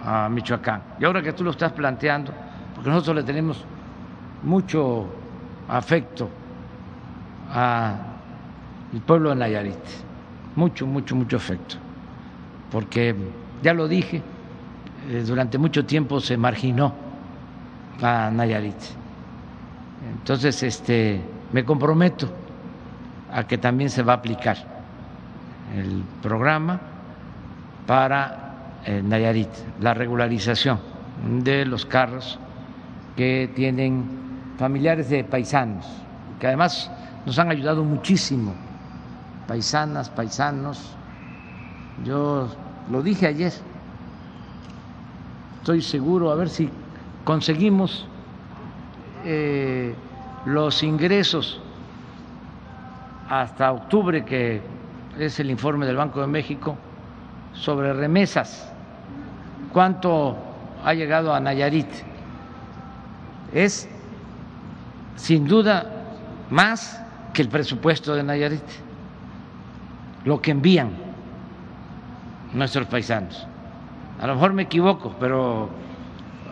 A: a Michoacán. Y ahora que tú lo estás planteando, porque nosotros le tenemos mucho afecto al pueblo de Nayarit, mucho, mucho, mucho afecto, porque ya lo dije, eh, durante mucho tiempo se marginó a Nayarit. Entonces, este, me comprometo a que también se va a aplicar el programa para eh, Nayarit, la regularización de los carros que tienen familiares de paisanos, que además nos han ayudado muchísimo, paisanas, paisanos. Yo lo dije ayer, estoy seguro, a ver si conseguimos eh, los ingresos hasta octubre, que es el informe del Banco de México, sobre remesas. ¿Cuánto ha llegado a Nayarit? Es sin duda más que el presupuesto de Nayarit, lo que envían nuestros paisanos. A lo mejor me equivoco, pero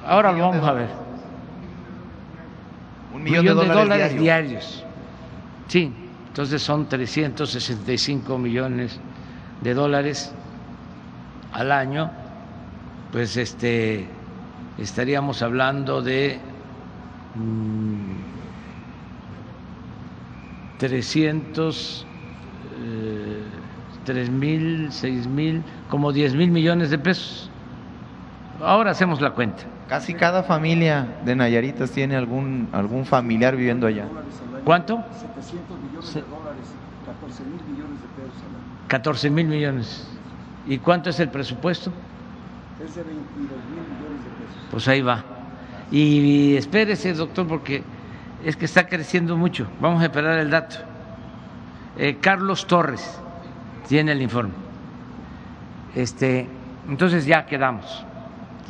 A: ahora lo vamos a ver.
E: Un millón, de, dólares,
A: diarios. Sí, entonces son 365 millones de dólares al año, pues este estaríamos hablando de 300, eh, 3 mil, 6 mil, como 10 mil millones de pesos. Ahora hacemos la cuenta.
E: Casi cada familia de Nayaritas tiene algún, algún familiar viviendo allá.
A: ¿Cuánto?
B: 700 millones de dólares, 14 mil millones de pesos al año.
A: 14 mil millones. ¿Y cuánto es el presupuesto?
B: Es de 22 mil millones de pesos.
A: Pues ahí va. Y, espérese, doctor, porque es que está creciendo mucho. Vamos a esperar el dato. Eh, Carlos Torres tiene el informe. Este, entonces ya quedamos.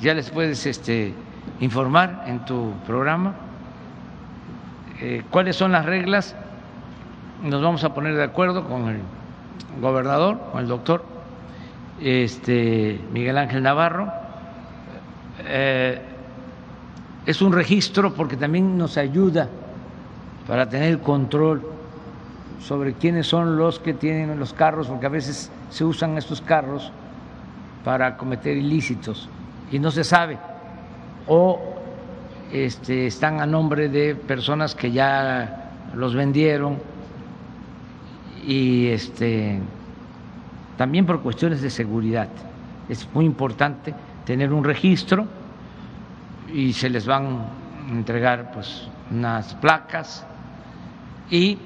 A: Ya les puedes este, informar en tu programa eh, cuáles son las reglas. Nos vamos a poner de acuerdo con el gobernador, con el doctor este, Miguel Ángel Navarro. Eh, es un registro porque también nos ayuda para tener control sobre quiénes son los que tienen los carros, porque a veces se usan estos carros para cometer ilícitos y no se sabe, o este, están a nombre de personas que ya los vendieron y este, también por cuestiones de seguridad. Es muy importante tener un registro y se les van a entregar pues unas placas y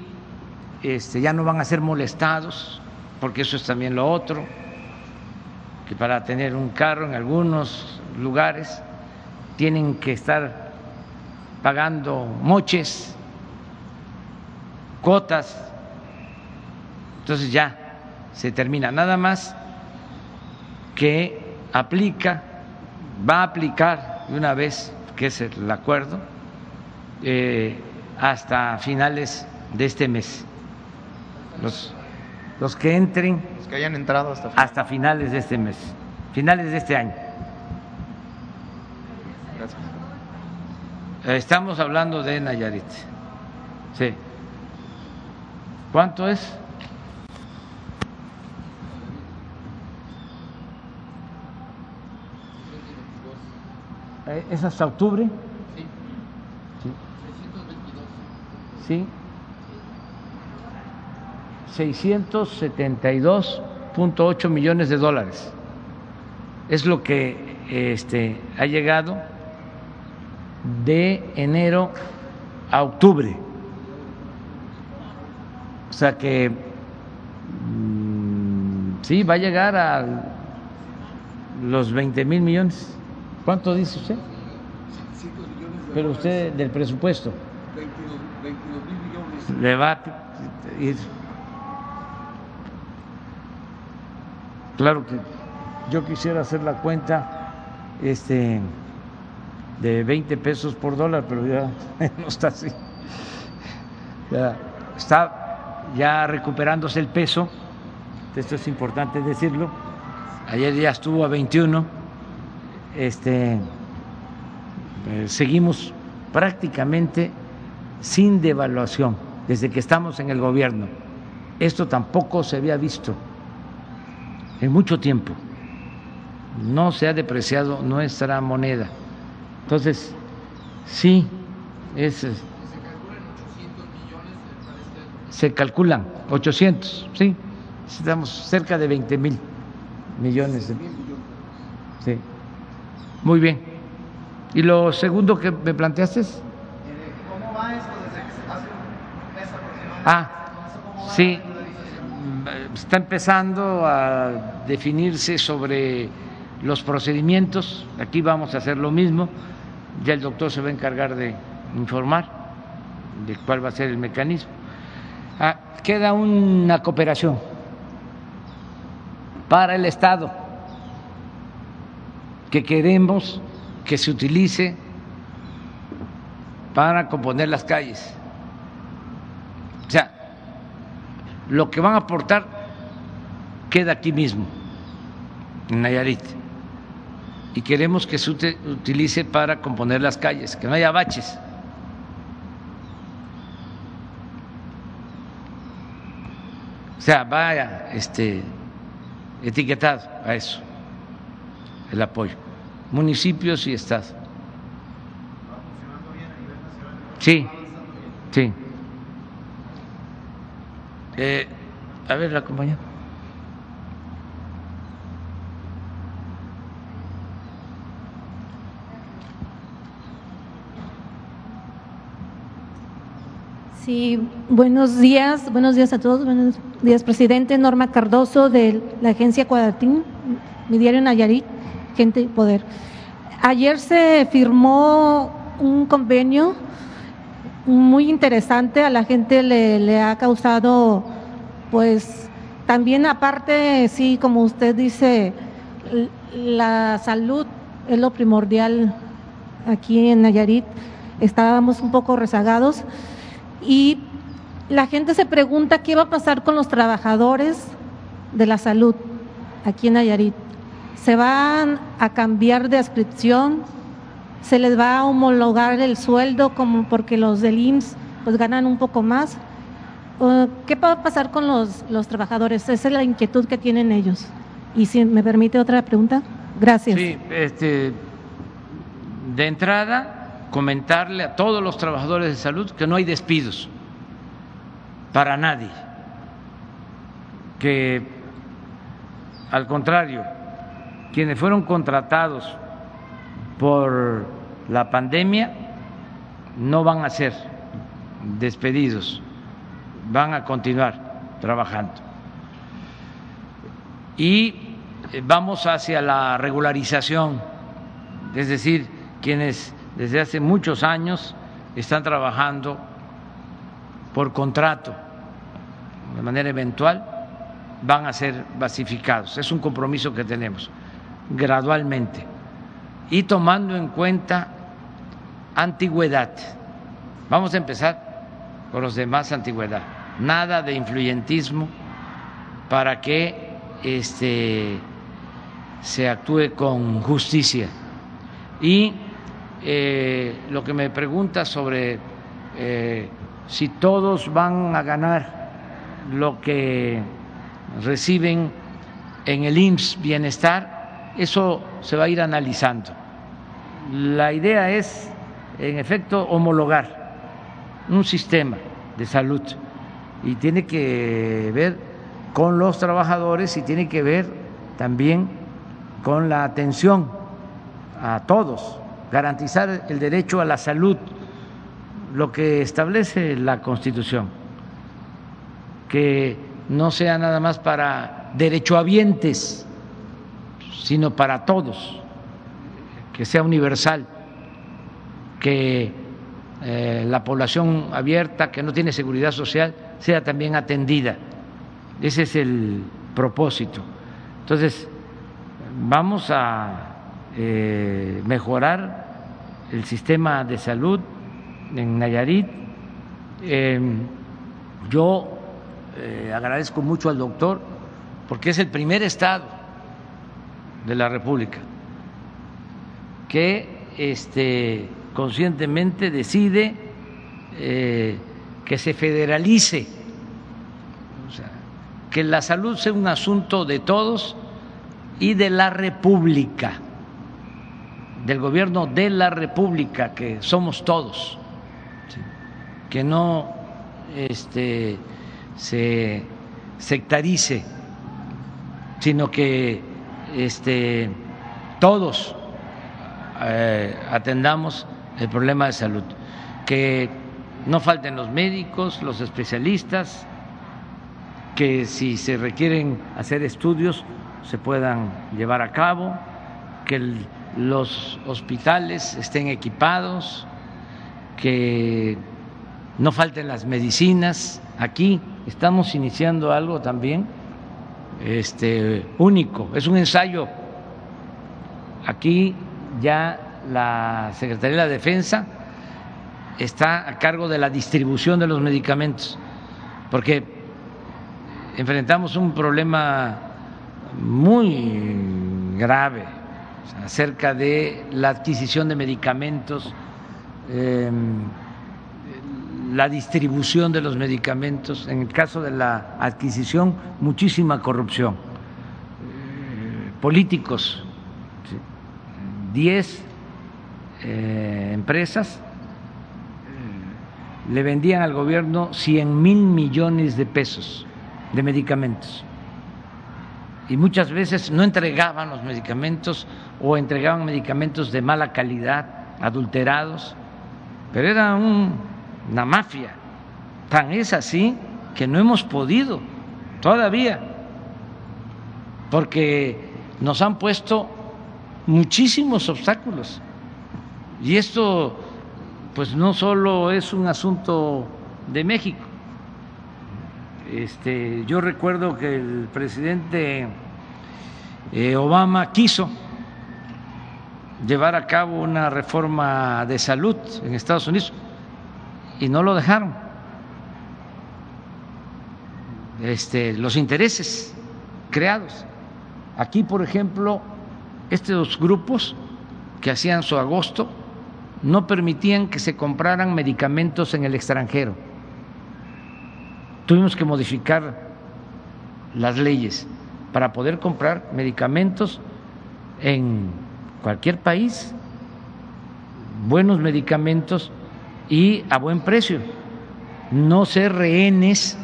A: este, ya no van a ser molestados, porque eso es también lo otro, que para tener un carro en algunos lugares tienen que estar pagando moches, cuotas, entonces ya se termina, nada más que aplica, va a aplicar una vez, que es el acuerdo, eh, hasta finales de este mes. los, los que entren
E: Los que hayan entrado hasta
A: hasta finales de este mes, finales de este año.
E: Gracias.
A: Estamos hablando de Nayarit. Sí. ¿Cuánto es? Eh, ¿Es hasta octubre? Sí. Sí. 672.8 millones de dólares. Es lo que este, ha llegado de enero a octubre. O sea que mm, sí, va a llegar a los 20 mil millones. ¿Cuánto dice usted? Pero usted del presupuesto. Le va a ir. Claro que yo quisiera hacer la cuenta este, de 20 pesos por dólar, pero ya no está así. Ya está ya recuperándose el peso, esto es importante decirlo. Ayer ya estuvo a 21. Este, eh, seguimos prácticamente sin devaluación desde que estamos en el gobierno. Esto tampoco se había visto en mucho tiempo. No se ha depreciado nuestra moneda. Entonces, sí, es, se calculan 800, sí, estamos cerca de 20 mil millones. De, sí. Muy bien. ¿Y lo segundo que me planteaste es?
E: ¿Cómo va esto desde que se?
A: Ah, sí, está empezando a definirse sobre los procedimientos. Aquí vamos a hacer lo mismo. Ya el doctor se va a encargar de informar de cuál va a ser el mecanismo. Ah, queda una cooperación para el Estado que queremos que se utilice para componer las calles. O sea, lo que van a aportar queda aquí mismo, en Nayarit. Y queremos que se utilice para componer las calles, que no haya baches. O sea, vaya este, etiquetado a eso, el apoyo. Municipios y Estado. Sí, sí. Eh, a ver, la compañera.
F: Sí, buenos días, buenos días a todos, buenos días, presidente Norma Cardoso de la agencia Cuadratín, mi diario Nayarit, Gente y Poder. Ayer se firmó un convenio muy interesante, a la gente le, le ha causado, pues, también aparte, sí, como usted dice, la salud es lo primordial aquí en Nayarit, estábamos un poco rezagados y la gente se pregunta qué va a pasar con los trabajadores de la salud aquí en Nayarit. ¿Se van a cambiar de adscripción? ¿Se les va a homologar el sueldo como porque los del IMSS pues ganan un poco más? ¿Qué va a pasar con los, los trabajadores? Esa es la inquietud que tienen ellos. Y si me permite otra pregunta. Gracias.
A: Sí, este, de entrada comentarle a todos los trabajadores de salud que no hay despidos para nadie, que al contrario, quienes fueron contratados por la pandemia no van a ser despedidos, van a continuar trabajando. Y vamos hacia la regularización, es decir, quienes desde hace muchos años están trabajando por contrato de manera eventual, van a ser basificados. Es un compromiso que tenemos gradualmente y tomando en cuenta antigüedad. Vamos a empezar con los de más antigüedad, nada de influyentismo para que este, se actúe con justicia. Y eh, lo que me pregunta sobre eh, si todos van a ganar lo que reciben en el IMSS Bienestar, eso se va a ir analizando. La idea es, en efecto, homologar un sistema de salud y tiene que ver con los trabajadores y tiene que ver también con la atención a todos, garantizar el derecho a la salud, lo que establece la Constitución, que no sea nada más para derechohabientes, sino para todos, que sea universal, que eh, la población abierta que no tiene seguridad social sea también atendida. Ese es el propósito. Entonces, vamos a eh, mejorar el sistema de salud en Nayarit. Em, yo eh, agradezco mucho al doctor porque es el primer estado de la República que este, conscientemente decide eh, que se federalice, que la salud sea un asunto de todos y de la República, del gobierno de la República, que somos todos, que no este, se sectarice, sino que este, todos eh, atendamos el problema de salud, que no falten los médicos, los especialistas, que si se requieren hacer estudios se puedan llevar a cabo, que los hospitales estén equipados, que no falten las medicinas. Aquí estamos iniciando algo también este, único, es un ensayo. Aquí ya la Secretaría de la Defensa está a cargo de la distribución de los medicamentos, porque enfrentamos un problema muy grave acerca de la adquisición de medicamentos, em, la distribución de los medicamentos, en el caso de la adquisición, muchísima corrupción. políticos, 10 eh, empresas le vendían al gobierno 100 mil millones de pesos de medicamentos. Y muchas veces no entregaban los medicamentos o entregaban medicamentos de mala calidad, adulterados, pero era una mafia. Tan es así que no hemos podido todavía, porque nos han puesto muchísimos obstáculos. Y esto pues no solo es un asunto de México. Este, yo recuerdo que el presidente eh, Obama quiso llevar a cabo una reforma de salud en Estados Unidos y no lo dejaron. Este, los intereses creados. Aquí, por ejemplo, estos grupos que hacían su agosto no permitían que se compraran medicamentos en el extranjero. Tuvimos que modificar las leyes para poder comprar medicamentos en cualquier país, buenos medicamentos y a buen precio, no ser rehenes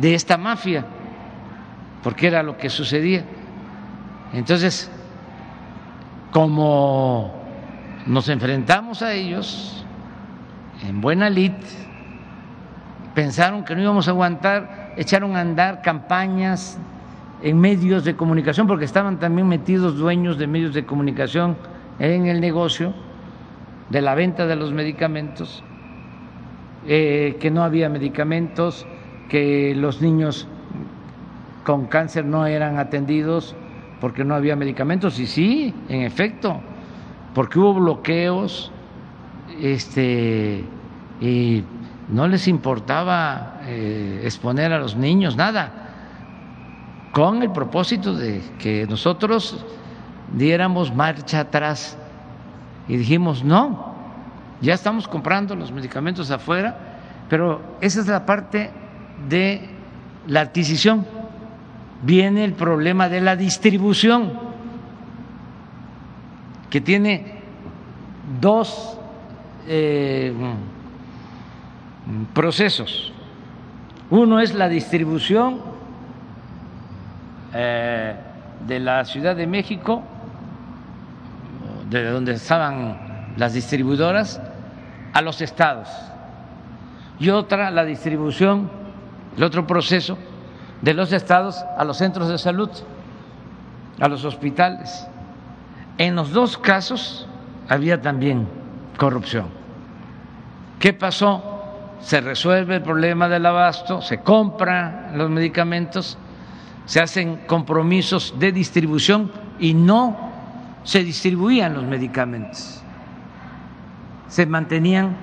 A: de esta mafia, porque era lo que sucedía. Entonces, como nos enfrentamos a ellos en buena lid, pensaron que no íbamos a aguantar, echaron a andar campañas en medios de comunicación, porque estaban también metidos dueños de medios de comunicación en el negocio de la venta de los medicamentos, eh, que no había medicamentos, que los niños con cáncer no eran atendidos porque no había medicamentos, y sí, en efecto, porque hubo bloqueos este, y no les importaba eh, exponer a los niños, nada, con el propósito de que nosotros diéramos marcha atrás y dijimos, no, ya estamos comprando los medicamentos afuera, pero esa es la parte de la adquisición. Viene el problema de la distribución, que tiene dos eh, procesos. Uno es la distribución eh, de la Ciudad de México, de donde estaban las distribuidoras, a los estados. Y otra, la distribución, el otro proceso, de los estados a los centros de salud, a los hospitales. En los dos casos había también corrupción. ¿Qué pasó? Se resuelve el problema del abasto, se compran los medicamentos, se hacen compromisos de distribución y no se distribuían los medicamentos, se mantenían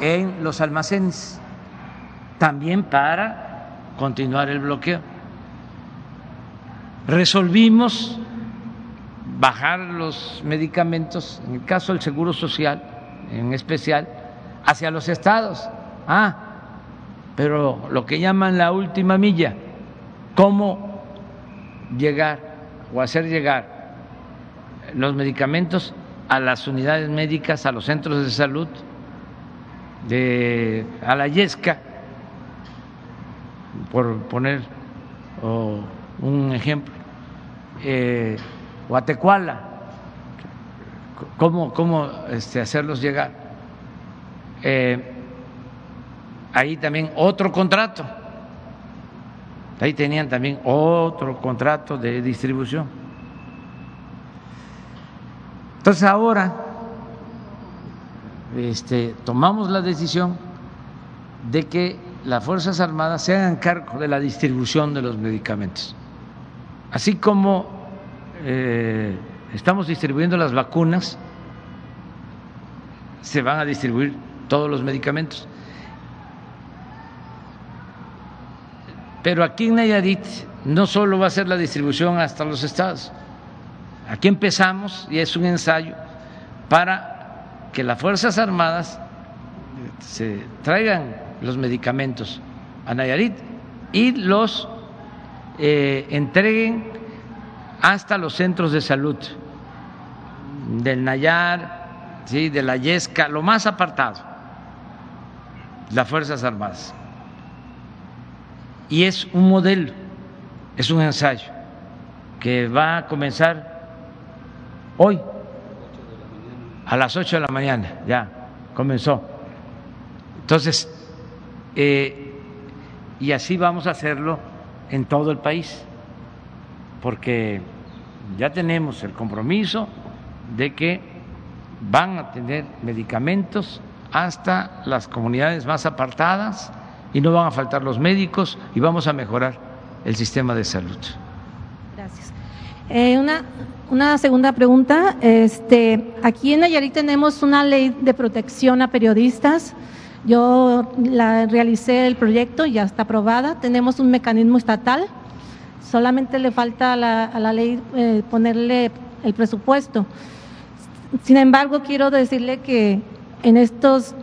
A: en los almacenes, también para continuar el bloqueo. Resolvimos bajar los medicamentos, en el caso del Seguro Social en especial, hacia los estados. Ah, pero lo que llaman la última milla, cómo llegar o hacer llegar los medicamentos a las unidades médicas, a los centros de salud, de, a la Yesca, por poner un ejemplo, eh, o a Tecuala, cómo, cómo este, hacerlos llegar eh, ahí también otro contrato. Ahí tenían también otro contrato de distribución. Entonces ahora este, tomamos la decisión de que las Fuerzas Armadas se hagan cargo de la distribución de los medicamentos. Así como eh, estamos distribuyendo las vacunas, se van a distribuir todos los medicamentos. Pero aquí en Nayarit no solo va a ser la distribución hasta los estados. Aquí empezamos y es un ensayo para que las Fuerzas Armadas se traigan los medicamentos a Nayarit y los eh, entreguen hasta los centros de salud del Nayar, ¿sí? de la Yesca, lo más apartado las Fuerzas Armadas. Y es un modelo, es un ensayo que va a comenzar hoy a las 8 de la mañana, ya comenzó. Entonces, eh, y así vamos a hacerlo en todo el país, porque ya tenemos el compromiso de que van a tener medicamentos hasta las comunidades más apartadas y no van a faltar los médicos y vamos a mejorar el sistema de salud.
F: Gracias. Eh, una, una segunda pregunta. Este, aquí en Nayarit tenemos una ley de protección a periodistas. Yo la realicé el proyecto, ya está aprobada. Tenemos un mecanismo estatal. Solamente le falta a la, a la ley eh, ponerle el presupuesto. Sin embargo, quiero decirle que en estos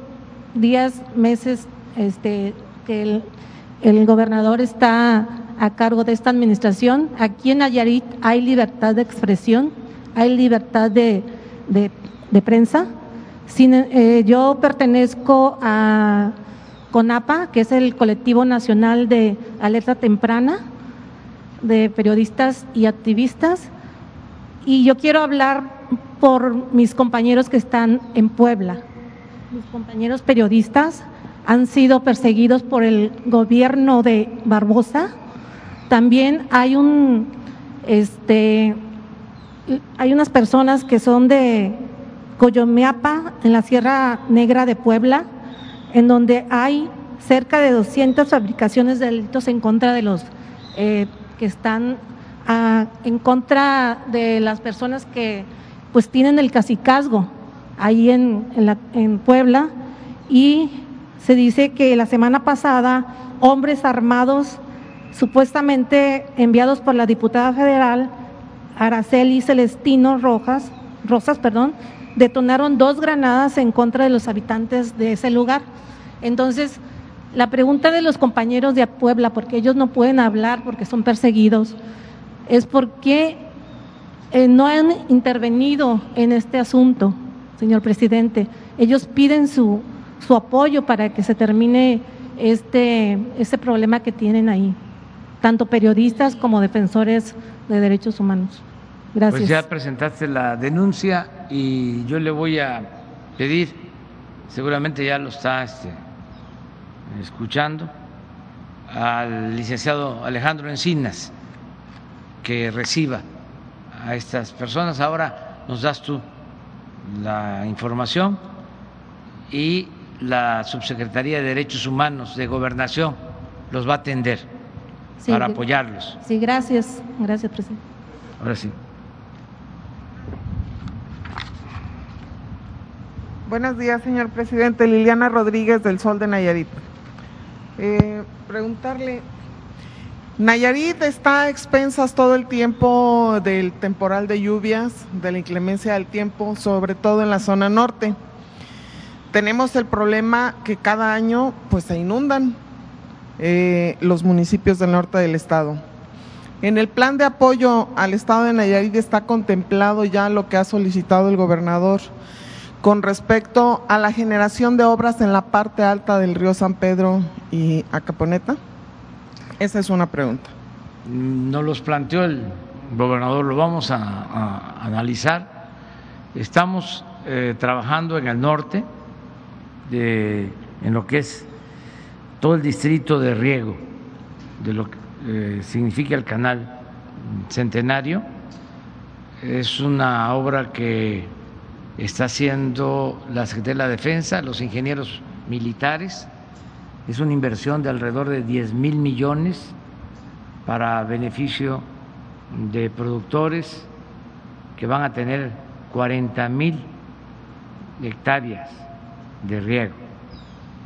F: días, meses, este, que el, gobernador está a cargo de esta administración, aquí en Nayarit hay libertad de expresión, hay libertad de, prensa. Eh, yo pertenezco a CONAPA, que es el colectivo nacional de alerta temprana de periodistas y activistas, y yo quiero hablar por mis compañeros que están en Puebla mis compañeros periodistas han sido perseguidos por el gobierno de Barbosa. También hay un este hay unas personas que son de Coyomeapa, en la Sierra Negra de Puebla, en donde hay cerca de 200 fabricaciones de delitos en contra de los eh, que están ah, en contra de las personas que pues tienen el casicazgo ahí en, en, Puebla y se dice que la semana pasada hombres armados, supuestamente enviados por la diputada federal Araceli Celestino Rojas, Rosas, perdón, detonaron dos granadas en contra de los habitantes de ese lugar. Entonces, la pregunta de los compañeros de Puebla, porque ellos no pueden hablar porque son perseguidos, es por qué eh, no han intervenido en este asunto, señor presidente. Ellos piden su, su apoyo para que se termine este, este problema que tienen ahí, tanto periodistas como defensores de derechos humanos. Gracias.
A: Pues ya presentaste la denuncia y yo le voy a pedir, seguramente ya lo está este, escuchando, al licenciado Alejandro Encinas que reciba a estas personas. Ahora nos das tú la información y la Subsecretaría de Derechos Humanos de Gobernación los va a atender para apoyarlos.
F: Sí, gracias. Gracias, presidente.
A: Ahora sí.
G: Buenos días, señor presidente. Liliana Rodríguez del Sol de Nayarit. Eh, preguntarle, Nayarit está a expensas todo el tiempo del temporal de lluvias, de la inclemencia del tiempo, sobre todo en la zona norte. Tenemos el problema que cada año pues se inundan eh, los municipios del norte del estado. En el plan de apoyo al estado de Nayarit está contemplado ya lo que ha solicitado el gobernador con respecto a la generación de obras en la parte alta del río San Pedro y Acaponeta? Esa es una pregunta.
A: No los planteó el gobernador, lo vamos a, analizar. Estamos eh, trabajando en el norte, de, en lo que es todo el distrito de riego, de lo que eh, significa el canal centenario. Es una obra que está haciendo la Secretaría de la Defensa, los ingenieros militares. Es una inversión de alrededor de 10 mil millones para beneficio de productores que van a tener 40 mil hectáreas de riego,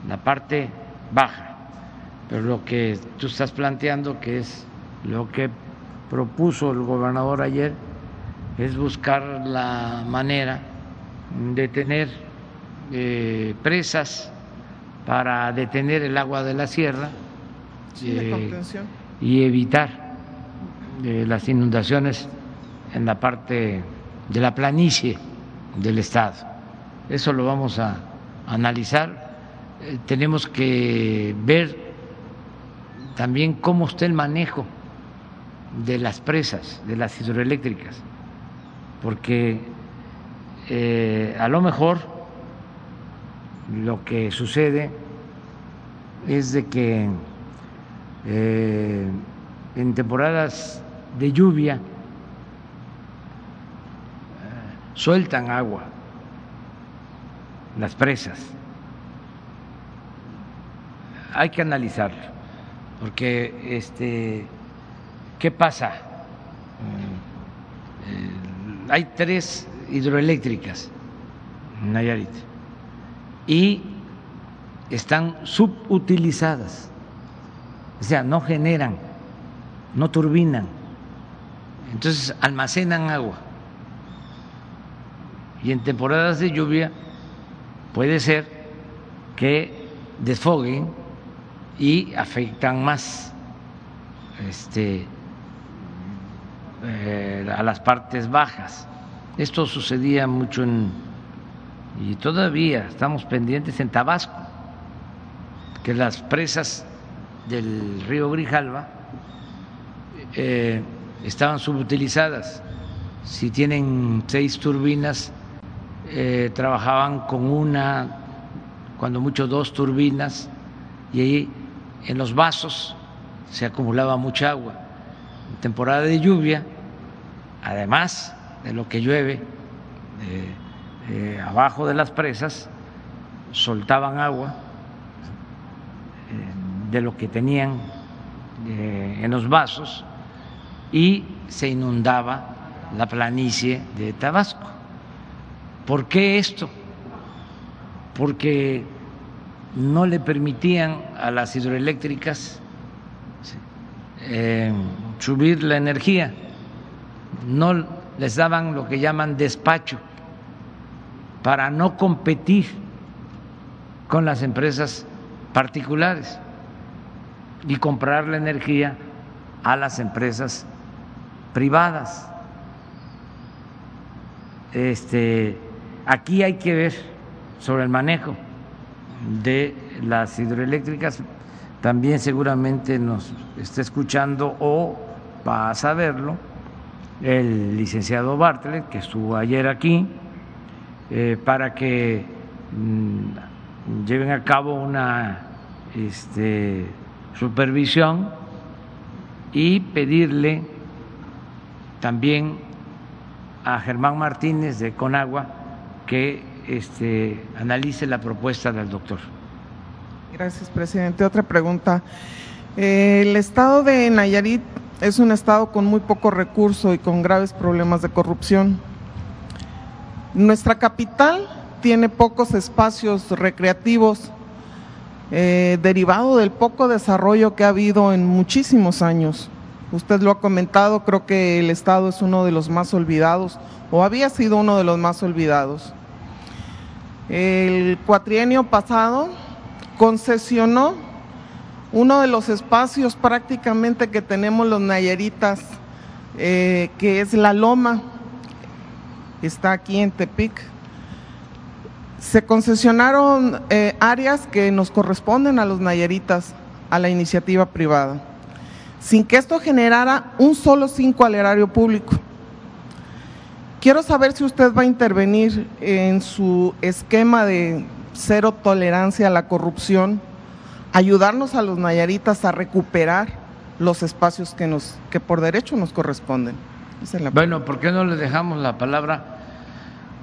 A: la parte baja. Pero lo que tú estás planteando, que es lo que propuso el gobernador ayer, es buscar la manera de tener eh, presas para detener el agua de la sierra
G: eh,
A: y evitar eh, las inundaciones en la parte de la planicie del Estado. Eso lo vamos a analizar. tenemos que ver también cómo está el manejo de las presas, de las hidroeléctricas, porque eh, a lo mejor lo que sucede es de que eh, en temporadas de lluvia eh, sueltan agua las presas. Hay que analizarlo, porque este, ¿qué pasa? hay tres hidroeléctricas en Nayarit y están subutilizadas, o sea, no generan, no turbinan, entonces almacenan agua. Y en temporadas de lluvia puede ser que desfoguen y afectan más este, eh, a las partes bajas. Esto sucedía mucho en, y todavía estamos pendientes en Tabasco, que las presas del río Grijalva eh, estaban subutilizadas. Si tienen seis turbinas, eh, trabajaban con una, cuando mucho dos turbinas, y ahí en los vasos se acumulaba mucha agua. En temporada de lluvia, además, de lo que llueve abajo de las presas, soltaban agua eh, de lo que tenían eh, en los vasos y se inundaba la planicie de Tabasco. ¿Por qué esto? Porque no le permitían a las hidroeléctricas eh, subir la energía, no les daban lo que llaman despacho para no competir con las empresas particulares y comprar la energía a las empresas privadas. Este, aquí hay que ver sobre el manejo de las hidroeléctricas. También seguramente nos está escuchando o va a saberlo el licenciado Bartlett, que estuvo ayer aquí, eh, para que mm, lleven a cabo una este, supervisión y pedirle también a Germán Martínez de Conagua que este, analice la propuesta del doctor.
G: Gracias, presidente. Otra pregunta. El estado de Nayarit es un estado con muy poco recurso y con graves problemas de corrupción. Nuestra capital tiene pocos espacios recreativos eh, derivado del poco desarrollo que ha habido en muchísimos años. Usted lo ha comentado, creo que el Estado es uno de los más olvidados o había sido uno de los más olvidados. El cuatrienio pasado concesionó uno de los espacios prácticamente que tenemos los Nayaritas, eh, que es la Loma, está aquí en Tepic. Se concesionaron eh, áreas que nos corresponden a los Nayaritas, a la iniciativa privada, sin que esto generara un solo cinco al erario público. Quiero saber si usted va a intervenir en su esquema de cero tolerancia a la corrupción, ayudarnos a los nayaritas a recuperar los espacios que, nos, que por derecho nos corresponden.
A: Bueno, ¿por qué no le dejamos la palabra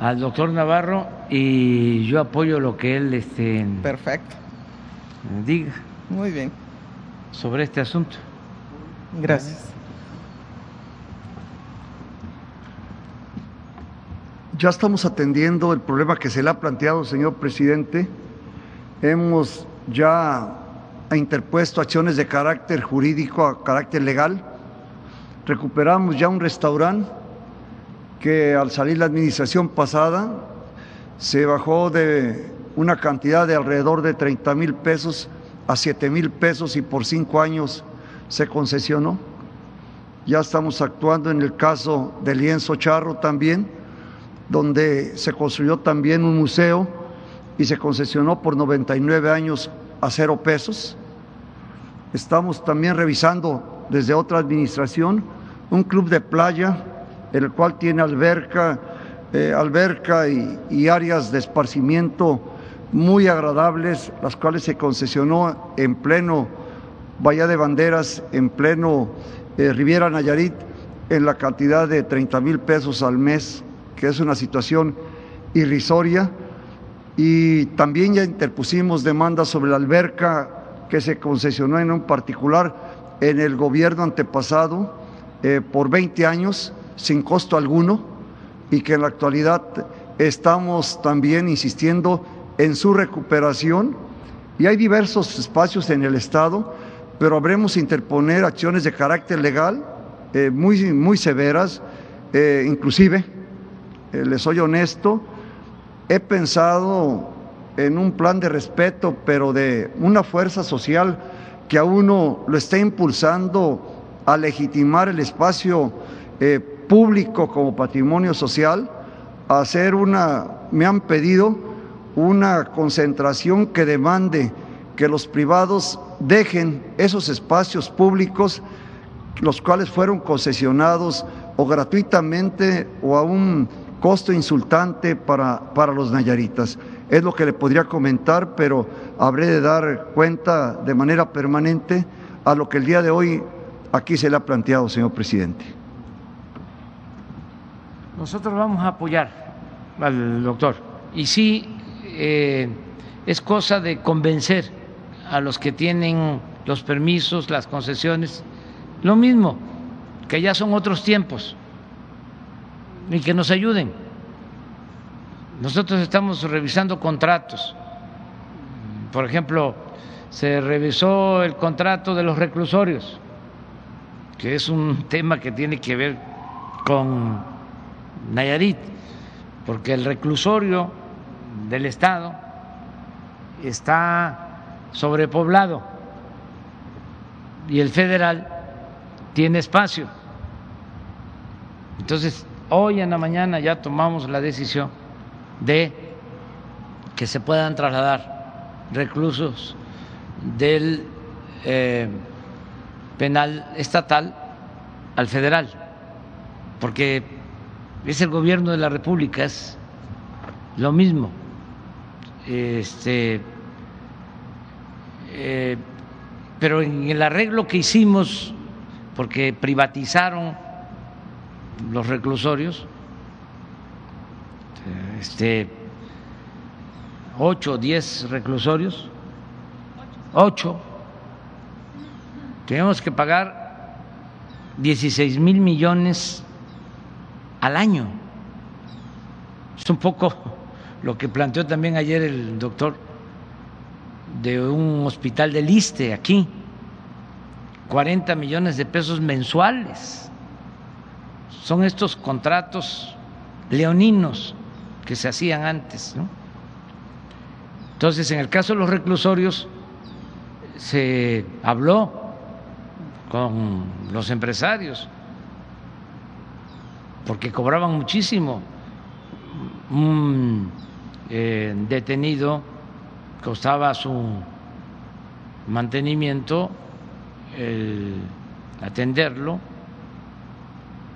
A: al doctor Navarro y yo apoyo lo que él este,
G: Perfecto.
A: diga?
G: Muy bien.
A: Sobre este asunto.
G: Gracias.
B: Ya estamos atendiendo el problema que se le ha planteado, señor presidente. Hemos ya interpuesto acciones de carácter jurídico, a carácter legal. Recuperamos ya un restaurante que al salir la administración pasada se bajó de una cantidad de alrededor de 30 mil pesos a 7 mil pesos y por cinco años se concesionó. Ya estamos actuando en el caso del lienzo charro también donde se construyó también un museo y se concesionó por 99 años a cero pesos. Estamos también revisando desde otra administración un club de playa, el cual tiene alberca, eh, alberca y, áreas de esparcimiento muy agradables, las cuales se concesionó en pleno Bahía de Banderas, en pleno eh, Riviera Nayarit, en la cantidad de 30 mil pesos al mes que es una situación irrisoria, y también ya interpusimos demandas sobre la alberca que se concesionó en un particular en el gobierno antepasado eh, por 20 años sin costo alguno y que en la actualidad estamos también insistiendo en su recuperación. Y hay diversos espacios en el Estado, pero habremos interponer acciones de carácter legal eh, muy, muy severas, eh, inclusive eh, les soy honesto, he pensado en un plan de respeto, pero de una fuerza social que a uno lo está impulsando a legitimar el espacio eh, público como patrimonio social, a hacer una, me han pedido una concentración que demande que los privados dejen esos espacios públicos, los cuales fueron concesionados o gratuitamente o a un costo insultante para, para los nayaritas. Es lo que le podría comentar, pero habré de dar cuenta de manera permanente a lo que el día de hoy aquí se le ha planteado, señor presidente.
A: Nosotros vamos a apoyar al doctor. Y sí, eh, es cosa de convencer a los que tienen los permisos, las concesiones, lo mismo, que ya son otros tiempos y que nos ayuden. Nosotros estamos revisando contratos por ejemplo, se revisó el contrato de los reclusorios, que es un tema que tiene que ver con Nayarit, porque el reclusorio del Estado está sobrepoblado y el federal tiene espacio. Entonces, hoy en la mañana ya tomamos la decisión de que se puedan trasladar reclusos del eh, penal estatal al federal, porque es el gobierno de la República, es lo mismo. Este, eh, pero en el arreglo que hicimos, porque privatizaron los reclusorios, este, ocho o diez reclusorios, ocho, tenemos que pagar 16 mil millones al año. Es un poco lo que planteó también ayer el doctor de un hospital de Liste aquí, 40 millones de pesos mensuales. Son estos contratos leoninos que se hacían antes. ¿no? Entonces, en el caso de los reclusorios, se habló con los empresarios, porque cobraban muchísimo. Un eh, detenido costaba su mantenimiento, el atenderlo,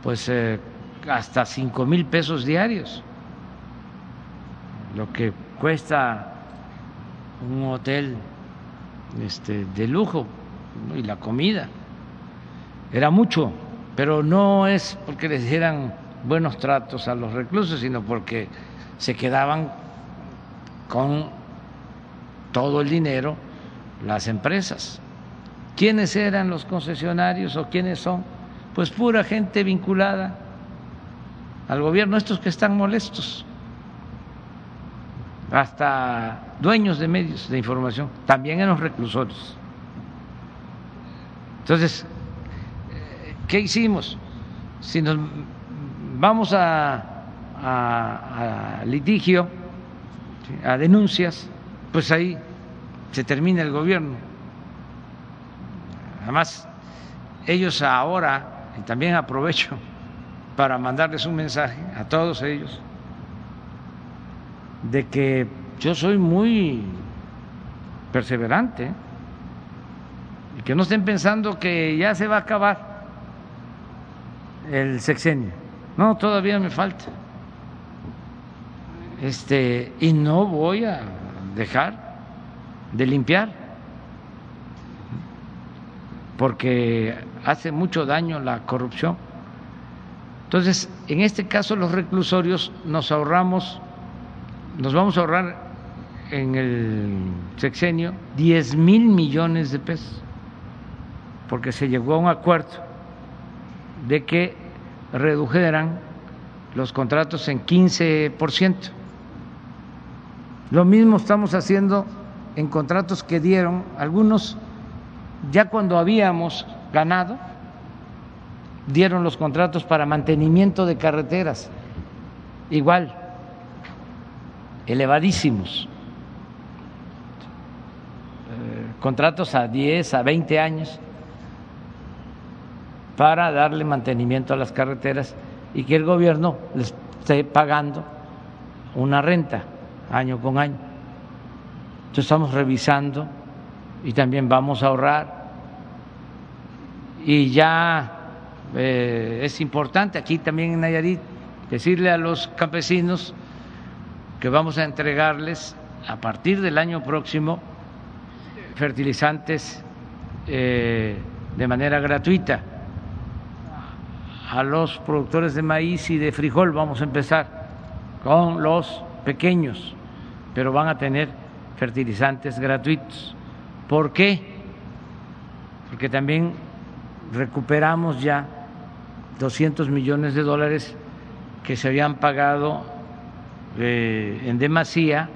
A: pues eh, hasta cinco mil pesos diarios, lo que cuesta un hotel este, de lujo y la comida. Era mucho, pero no es porque les dieran buenos tratos a los reclusos, sino porque se quedaban con todo el dinero las empresas. ¿Quiénes eran los concesionarios o quiénes son? Pues pura gente vinculada al gobierno, estos que están molestos, hasta dueños de medios de información, también en los reclusorios. Entonces, ¿qué hicimos? Si nos vamos a, a litigio, a denuncias, pues ahí se termina el gobierno. Además, ellos ahora, y también aprovecho para mandarles un mensaje a todos ellos, de que yo soy muy perseverante y que no estén pensando que ya se va a acabar el sexenio. No, todavía me falta. Este, y no voy a dejar de limpiar, porque hace mucho daño la corrupción. Entonces, en este caso los reclusorios nos ahorramos, nos vamos a ahorrar en el sexenio 10 mil millones de pesos, porque se llegó a un acuerdo de que redujeran los contratos en 15 por ciento. Lo mismo estamos haciendo en contratos que dieron algunos ya cuando habíamos ganado, dieron los contratos para mantenimiento de carreteras, igual, elevadísimos, eh, contratos a 10, a 20 años para darle mantenimiento a las carreteras y que el gobierno les esté pagando una renta año con año. Entonces estamos revisando y también vamos a ahorrar. Y ya eh, es importante aquí también en Nayarit decirle a los campesinos que vamos a entregarles a partir del año próximo fertilizantes eh, de manera gratuita. A los productores de maíz y de frijol vamos a empezar con los pequeños pero van a tener fertilizantes gratuitos. ¿Por qué? Porque también recuperamos ya 200 millones de dólares que se habían pagado en demasía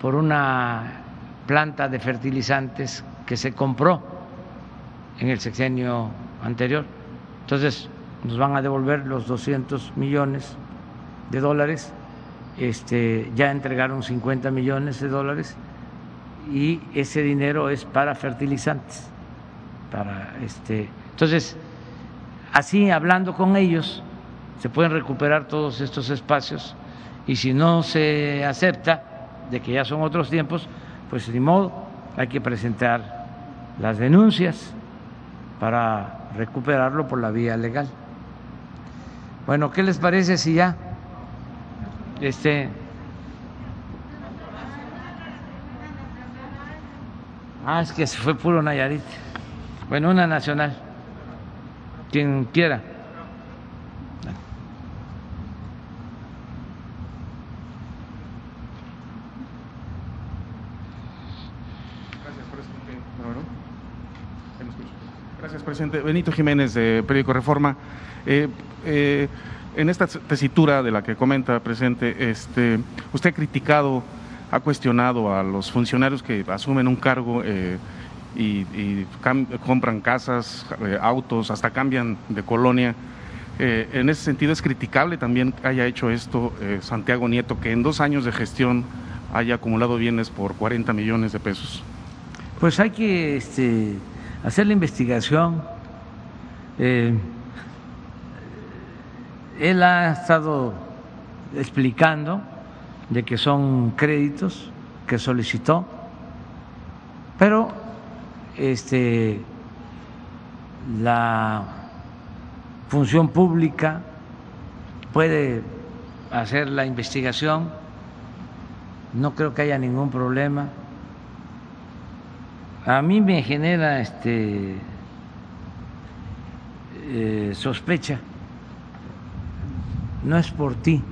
A: por una planta de fertilizantes que se compró en el sexenio anterior. Entonces, nos van a devolver los 200 millones de dólares, este, ya entregaron 50 millones de dólares y ese dinero es para fertilizantes. Para este, entonces, así hablando con ellos, se pueden recuperar todos estos espacios y si no se acepta de que ya son otros tiempos, pues de modo hay que presentar las denuncias para recuperarlo por la vía legal. Bueno, ¿qué les parece si ya este Ah, es que se fue puro Nayarit. Bueno, una nacional. Quien quiera.
H: Gracias, presidente. Benito Jiménez, de Periódico Reforma. Eh, eh, en esta tesitura de la que comenta, presidente, este, usted ha criticado, ha cuestionado a los funcionarios que asumen un cargo eh, y, compran casas, autos, hasta cambian de colonia. en ese sentido es criticable también que haya hecho esto Santiago Nieto, que en dos años de gestión haya acumulado bienes por 40 millones de pesos.
A: Pues hay que este, hacer la investigación. Eh, él ha estado explicando de que son créditos que solicitó, pero este, la función pública puede hacer la investigación, no creo que haya ningún problema a mí me genera este eh, sospecha, no es por ti,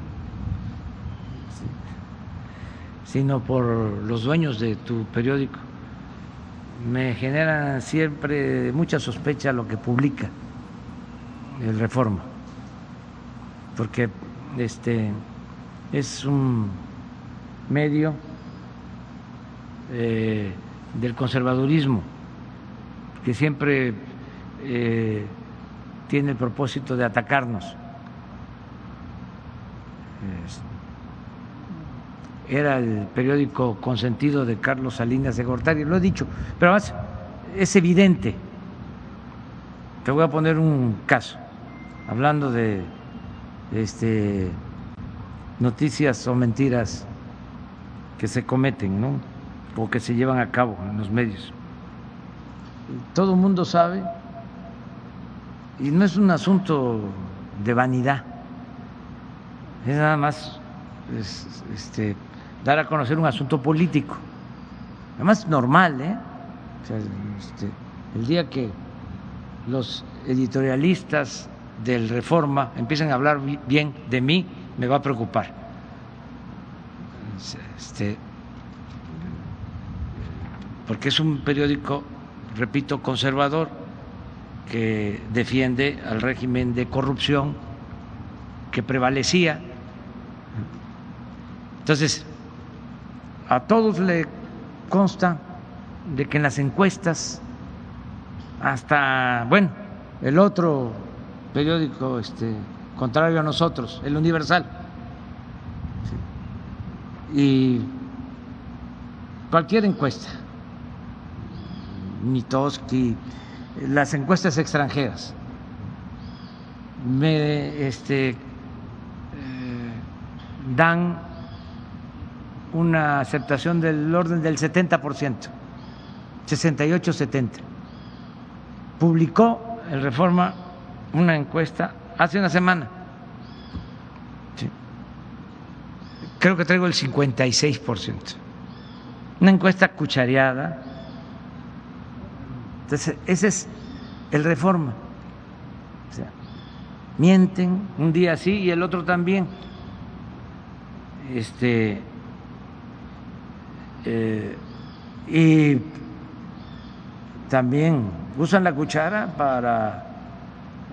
A: sino por los dueños de tu periódico. Me genera siempre mucha sospecha lo que publica el Reforma, porque este es un medio eh, del conservadurismo, que siempre eh, tiene el propósito de atacarnos. Era el periódico consentido de Carlos Salinas de Gortari, lo he dicho, pero además es evidente. Te voy a poner un caso, hablando de este, noticias o mentiras que se cometen, ¿no? O que se llevan a cabo en los medios. Todo el mundo sabe, y no es un asunto de vanidad, es nada más este, dar a conocer un asunto político, además normal, ¿eh? este, el día que los editorialistas del Reforma empiecen a hablar bien de mí, me va a preocupar. Este, porque es un periódico, repito, conservador, que defiende al régimen de corrupción que prevalecía. Entonces, a todos le consta de que en las encuestas, hasta, bueno, el otro periódico este, contrario a nosotros, el Universal, y cualquier encuesta, Mitoski, las encuestas extranjeras me este, eh, dan una aceptación del orden del 70%, 68-70. Publicó el Reforma una encuesta hace una semana. Creo que traigo el 56%. Una encuesta cuchareada entonces, ese es el reforma. O sea, mienten un día sí y el otro también. Este, eh, y también usan la cuchara para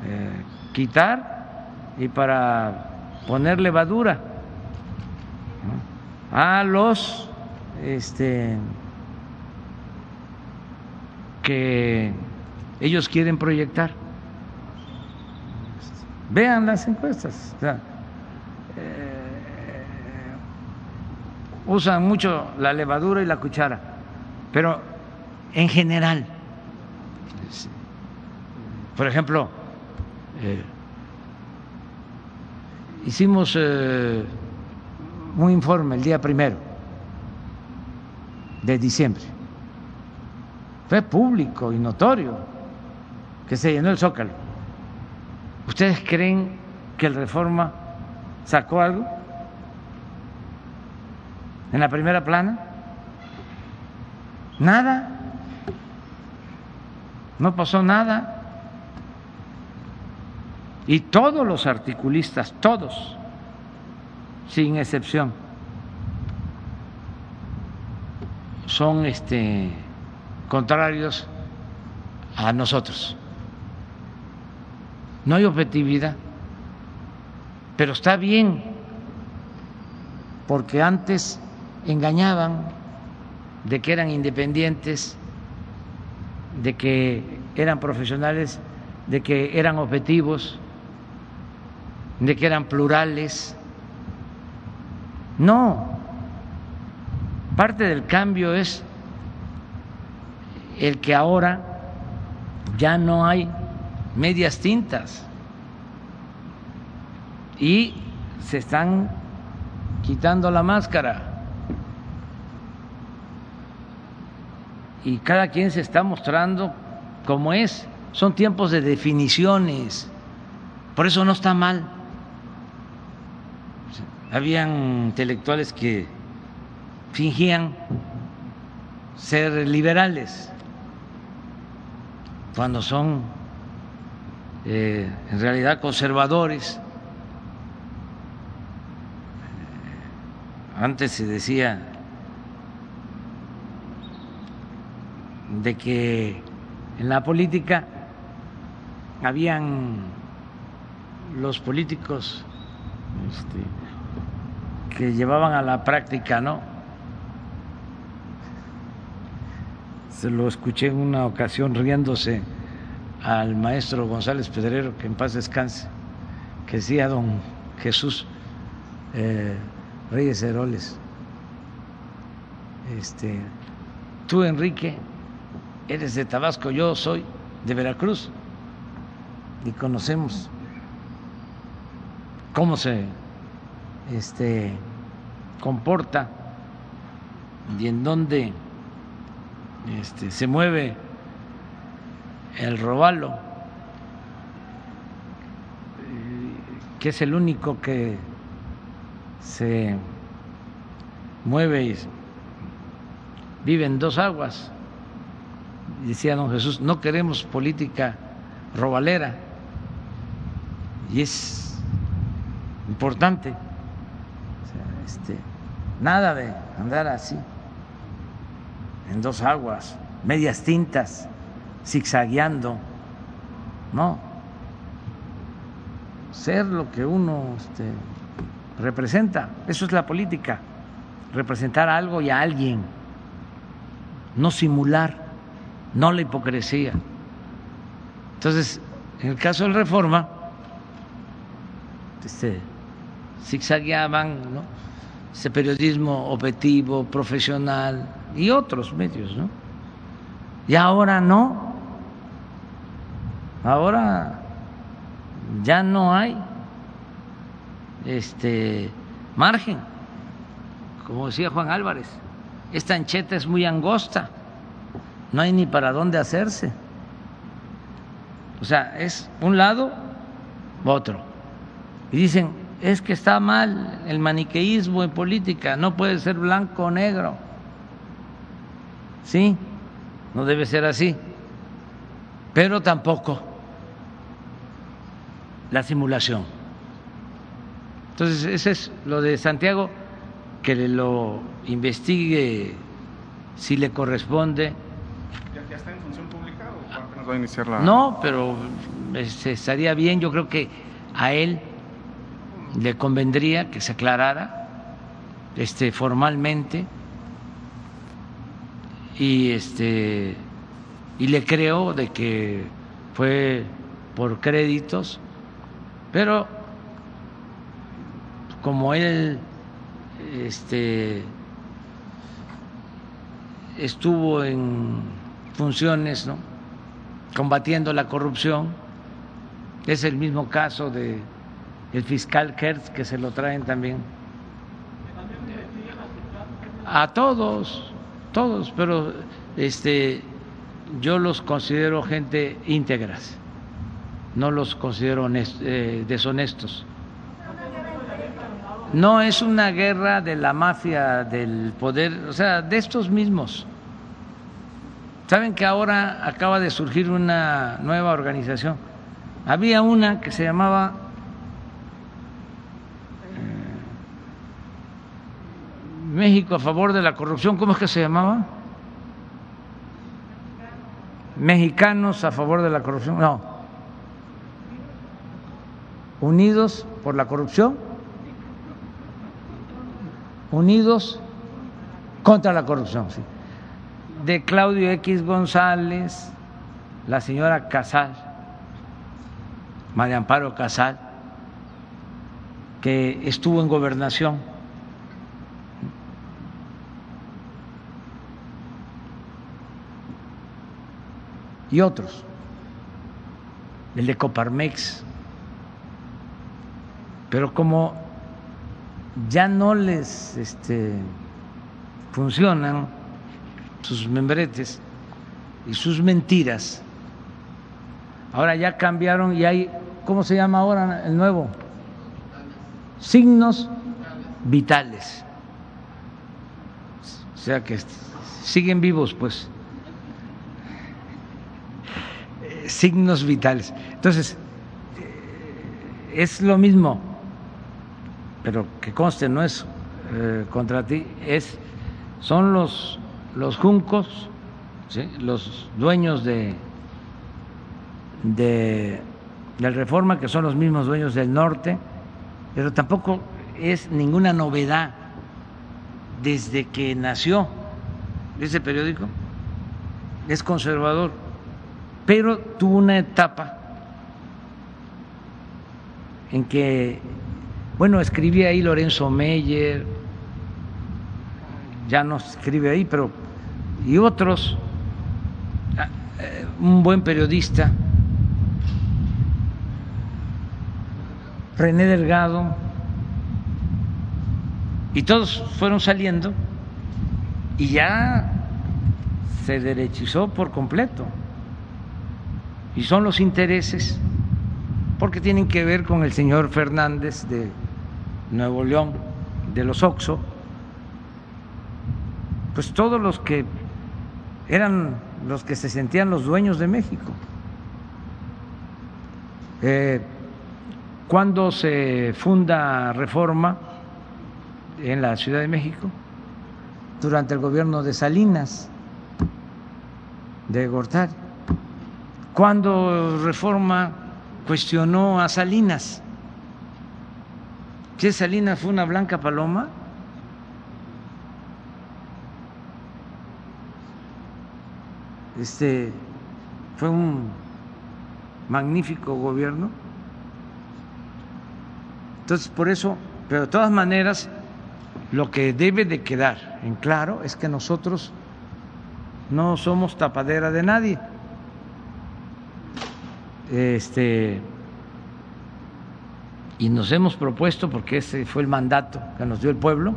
A: eh, quitar y para poner levadura a los este, que ellos quieren proyectar. Vean las encuestas. eh, usan mucho la levadura y la cuchara, pero en general, por ejemplo, eh, hicimos eh, un informe el día primero de diciembre. Fue público y notorio que se llenó el zócalo. ¿Ustedes creen que el Reforma sacó algo? ¿En la primera plana? Nada. No pasó nada. Y todos los articulistas, todos, sin excepción, son este contrarios a nosotros. No hay objetividad, pero está bien, porque antes engañaban de que eran independientes, de que eran profesionales, de que eran objetivos, de que eran plurales. No, parte del cambio es el que ahora ya no hay medias tintas y se están quitando la máscara. Y cada quien se está mostrando como es. Son tiempos de definiciones. Por eso no está mal. Habían intelectuales que fingían ser liberales cuando son eh, en realidad conservadores. Antes se decía de que en la política habían los políticos este, que llevaban a la práctica, ¿no? Se lo escuché en una ocasión riéndose al maestro González Pedrero, que en paz descanse, que decía don Jesús eh, Reyes Heroles, este, tú Enrique eres de Tabasco, yo soy de Veracruz y conocemos cómo se este, comporta y en dónde este, se mueve el robalo, que es el único que se mueve y vive en dos aguas. Decía don Jesús, no queremos política robalera y es importante. este, nada de andar así, en dos aguas, medias tintas, zigzagueando, no. Ser lo que uno este, representa, eso es la política, representar algo y a alguien, no simular, no la hipocresía. Entonces, en el caso del Reforma, este, zigzagueaban, ¿no? ese periodismo objetivo, profesional y otros medios, ¿no? Y ahora no, ahora ya no hay este margen, como decía Juan Álvarez, esta ancheta es muy angosta, no hay ni para dónde hacerse. O sea, es un lado otro. Y dicen, es que está mal el maniqueísmo en política, no puede ser blanco o negro. Sí, no debe ser así. Pero tampoco la simulación. Entonces, ese es lo de Santiago, que lo investigue si le corresponde.
H: ¿Ya, está en función pública o apenas va a iniciar la.?
A: No, pero este, estaría bien, yo creo que a él le convendría que se aclarara este, formalmente y este y le creo de que fue por créditos, pero como él este estuvo en funciones, ¿no? combatiendo la corrupción, es el mismo caso de el fiscal Kertz que se lo traen también a todos, todos, pero este yo los considero gente íntegras, no los considero eh, deshonestos. No es una guerra de la mafia, del poder, o sea, de estos mismos. Saben que ahora acaba de surgir una nueva organización. Había una que se llamaba México a favor de la corrupción, ¿cómo es que se llamaba? Mexicanos a favor de la corrupción, no. Unidos por la corrupción, unidos contra la corrupción, sí de Claudio X González, la señora Casal, María Amparo Casal, que estuvo en gobernación. Y otros, el de Coparmex. Pero como ya no les este, funcionan sus membretes y sus mentiras. Ahora ya cambiaron y hay, ¿cómo se llama ahora el nuevo? Signos vitales. O sea que siguen vivos, pues. Signos vitales. Entonces, eh, es lo mismo, pero que conste, no es eh, contra ti, es, son los los juncos, los dueños de, de, del Reforma, que son los mismos dueños del norte, pero tampoco es ninguna novedad desde que nació ese periódico, es conservador, pero tuvo una etapa en que, bueno, escribía ahí Lorenzo Meyer, ya no escribe ahí, pero y otros, eh, un buen periodista, René Delgado, y todos fueron saliendo y ya se derechizó por completo. Y son los intereses, porque tienen que ver con el señor Fernández de Nuevo León, de los Oxo, pues todos los que eran los que se sentían los dueños de México. Eh, cuando se funda Reforma en la Ciudad de México, durante el gobierno de Salinas, de Gortari, cuando Reforma cuestionó a Salinas, que Salinas fue una blanca paloma, Este fue un magnífico gobierno. Entonces, por eso, pero de todas maneras, lo que debe de quedar en claro es que nosotros no somos tapadera de nadie. Este y nos hemos propuesto, porque ese fue el mandato que nos dio el pueblo,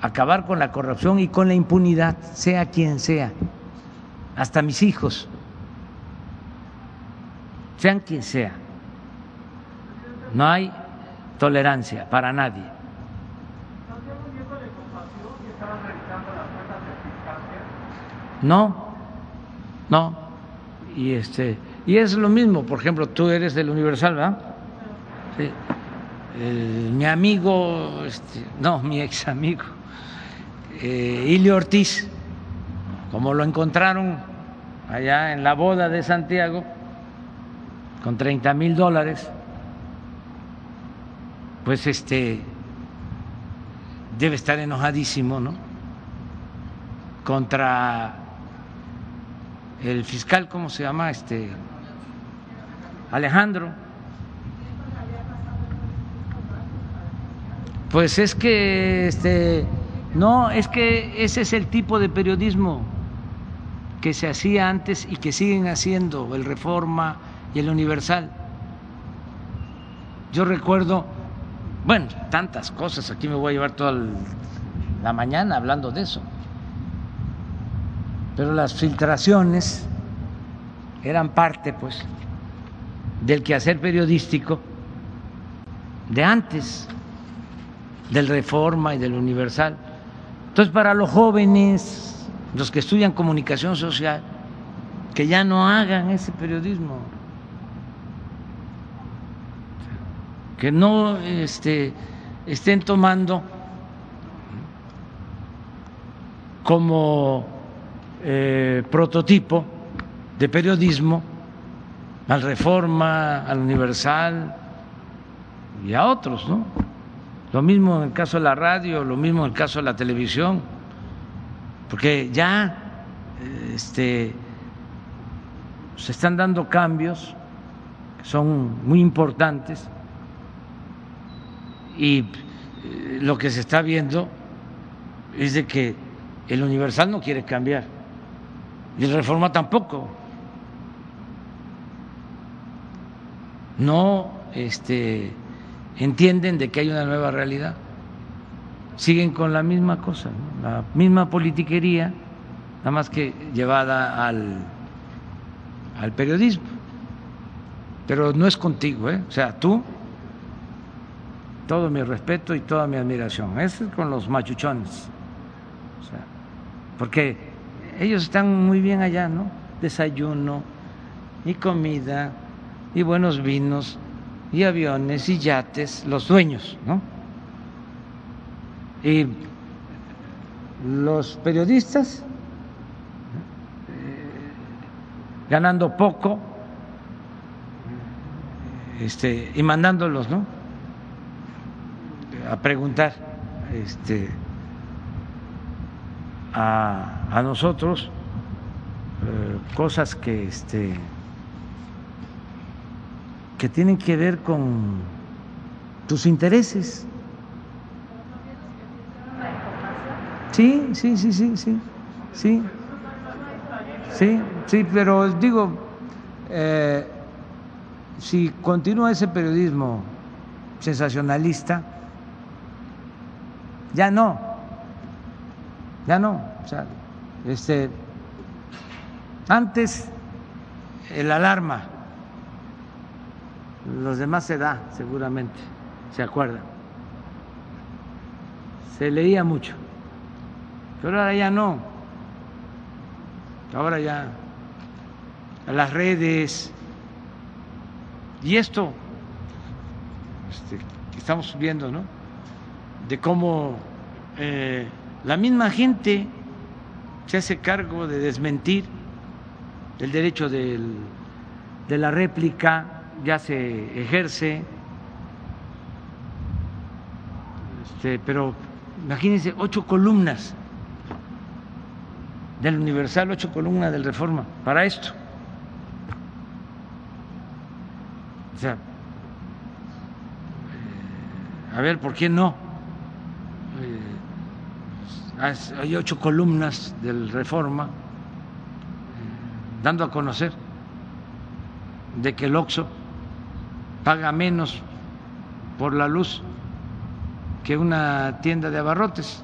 A: acabar con la corrupción y con la impunidad, sea quien sea hasta mis hijos, sean quien sea. No hay tolerancia para nadie. No, no. Y este y es lo mismo, por ejemplo, tú eres del Universal, ¿verdad? Sí. mi amigo, este, no, mi ex amigo, eh, Ilio Ortiz, como lo encontraron allá en la boda de Santiago con 30 mil dólares, pues este debe estar enojadísimo, ¿no? contra el fiscal, ¿cómo se llama? Este Alejandro. Pues es que este no, es que ese es el tipo de periodismo que se hacía antes y que siguen haciendo el Reforma y el Universal. Yo recuerdo, bueno, tantas cosas, aquí me voy a llevar toda la mañana hablando de eso, pero las filtraciones eran parte, pues, del quehacer periodístico de antes, del Reforma y del Universal. Entonces, para los jóvenes, los que estudian comunicación social, que ya no hagan ese periodismo, que no este, estén tomando como eh, prototipo de periodismo al Reforma, al Universal y a otros, ¿no? Lo mismo en el caso de la radio, lo mismo en el caso de la televisión, porque ya este, se están dando cambios que son muy importantes y eh, lo que se está viendo es de que el Universal no quiere cambiar y Reforma tampoco. No este, entienden de que hay una nueva realidad. Siguen con la misma cosa, la misma politiquería, nada más que llevada al, al periodismo. Pero no es contigo, ¿eh? O sea, tú todo mi respeto y toda mi admiración. Es con los machuchones. porque ellos están muy bien allá, ¿no? Desayuno y comida y buenos vinos y aviones y yates, los dueños, ¿no? Y los periodistas eh, ganando poco este, y mandándolos, ¿no? a preguntar este, a, a nosotros eh, cosas que, este, que tienen que ver con tus intereses. Sí, sí, sí, sí, sí, sí, sí, sí, pero digo, eh, si continúa ese periodismo sensacionalista, ya no, ya no. O sea, este, antes el alarma, los demás se da seguramente, se acuerdan. Se leía mucho, pero ahora ya no. Ahora ya las redes y esto este, que estamos viendo, ¿no? de cómo eh, la misma gente se hace cargo de desmentir el derecho de la réplica, ya se ejerce, este, pero imagínense, ocho columnas del Universal, ocho columnas del Reforma, para esto. O sea, eh, a ver, ¿por qué no? Hay ocho columnas del Reforma dando a conocer de que el OXO paga menos por la luz que una tienda de abarrotes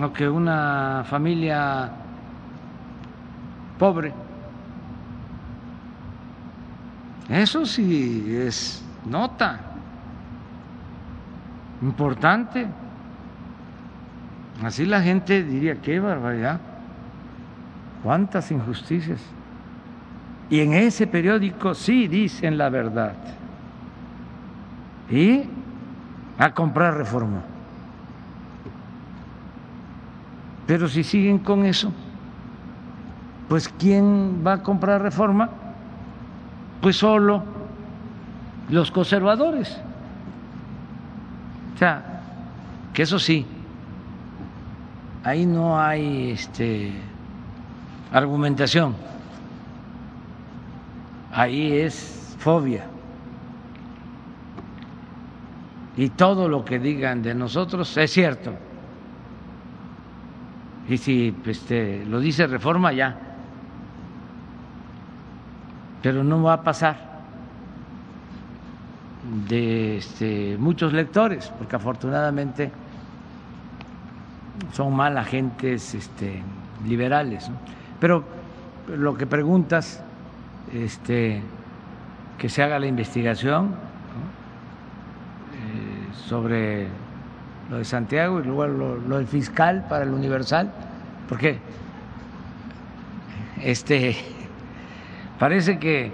A: o que una familia pobre. Eso sí es nota importante. Así la gente diría, qué barbaridad, cuántas injusticias. Y en ese periódico sí dicen la verdad. Y a comprar reforma. Pero si siguen con eso, pues ¿quién va a comprar reforma? Pues solo los conservadores. O sea, que eso sí, ahí no hay este, argumentación, ahí es fobia. Y todo lo que digan de nosotros es cierto. Y si este, lo dice reforma, ya. Pero no va a pasar de este, muchos lectores, porque afortunadamente son mal agentes este, liberales. Pero lo que preguntas, este, que se haga la investigación eh, sobre lo de Santiago y luego lo, del fiscal para el Universal, porque este parece que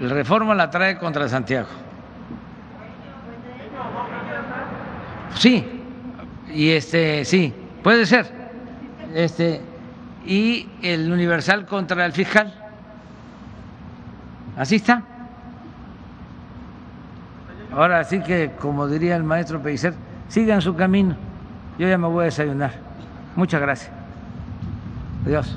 A: el reforma la trae contra Santiago. Sí, y este sí, puede ser. Este y el Universal contra el fiscal. Así está. Ahora sí que, como diría el maestro Pellicer, sigan su camino. Yo ya me voy a desayunar. Muchas gracias. Adiós.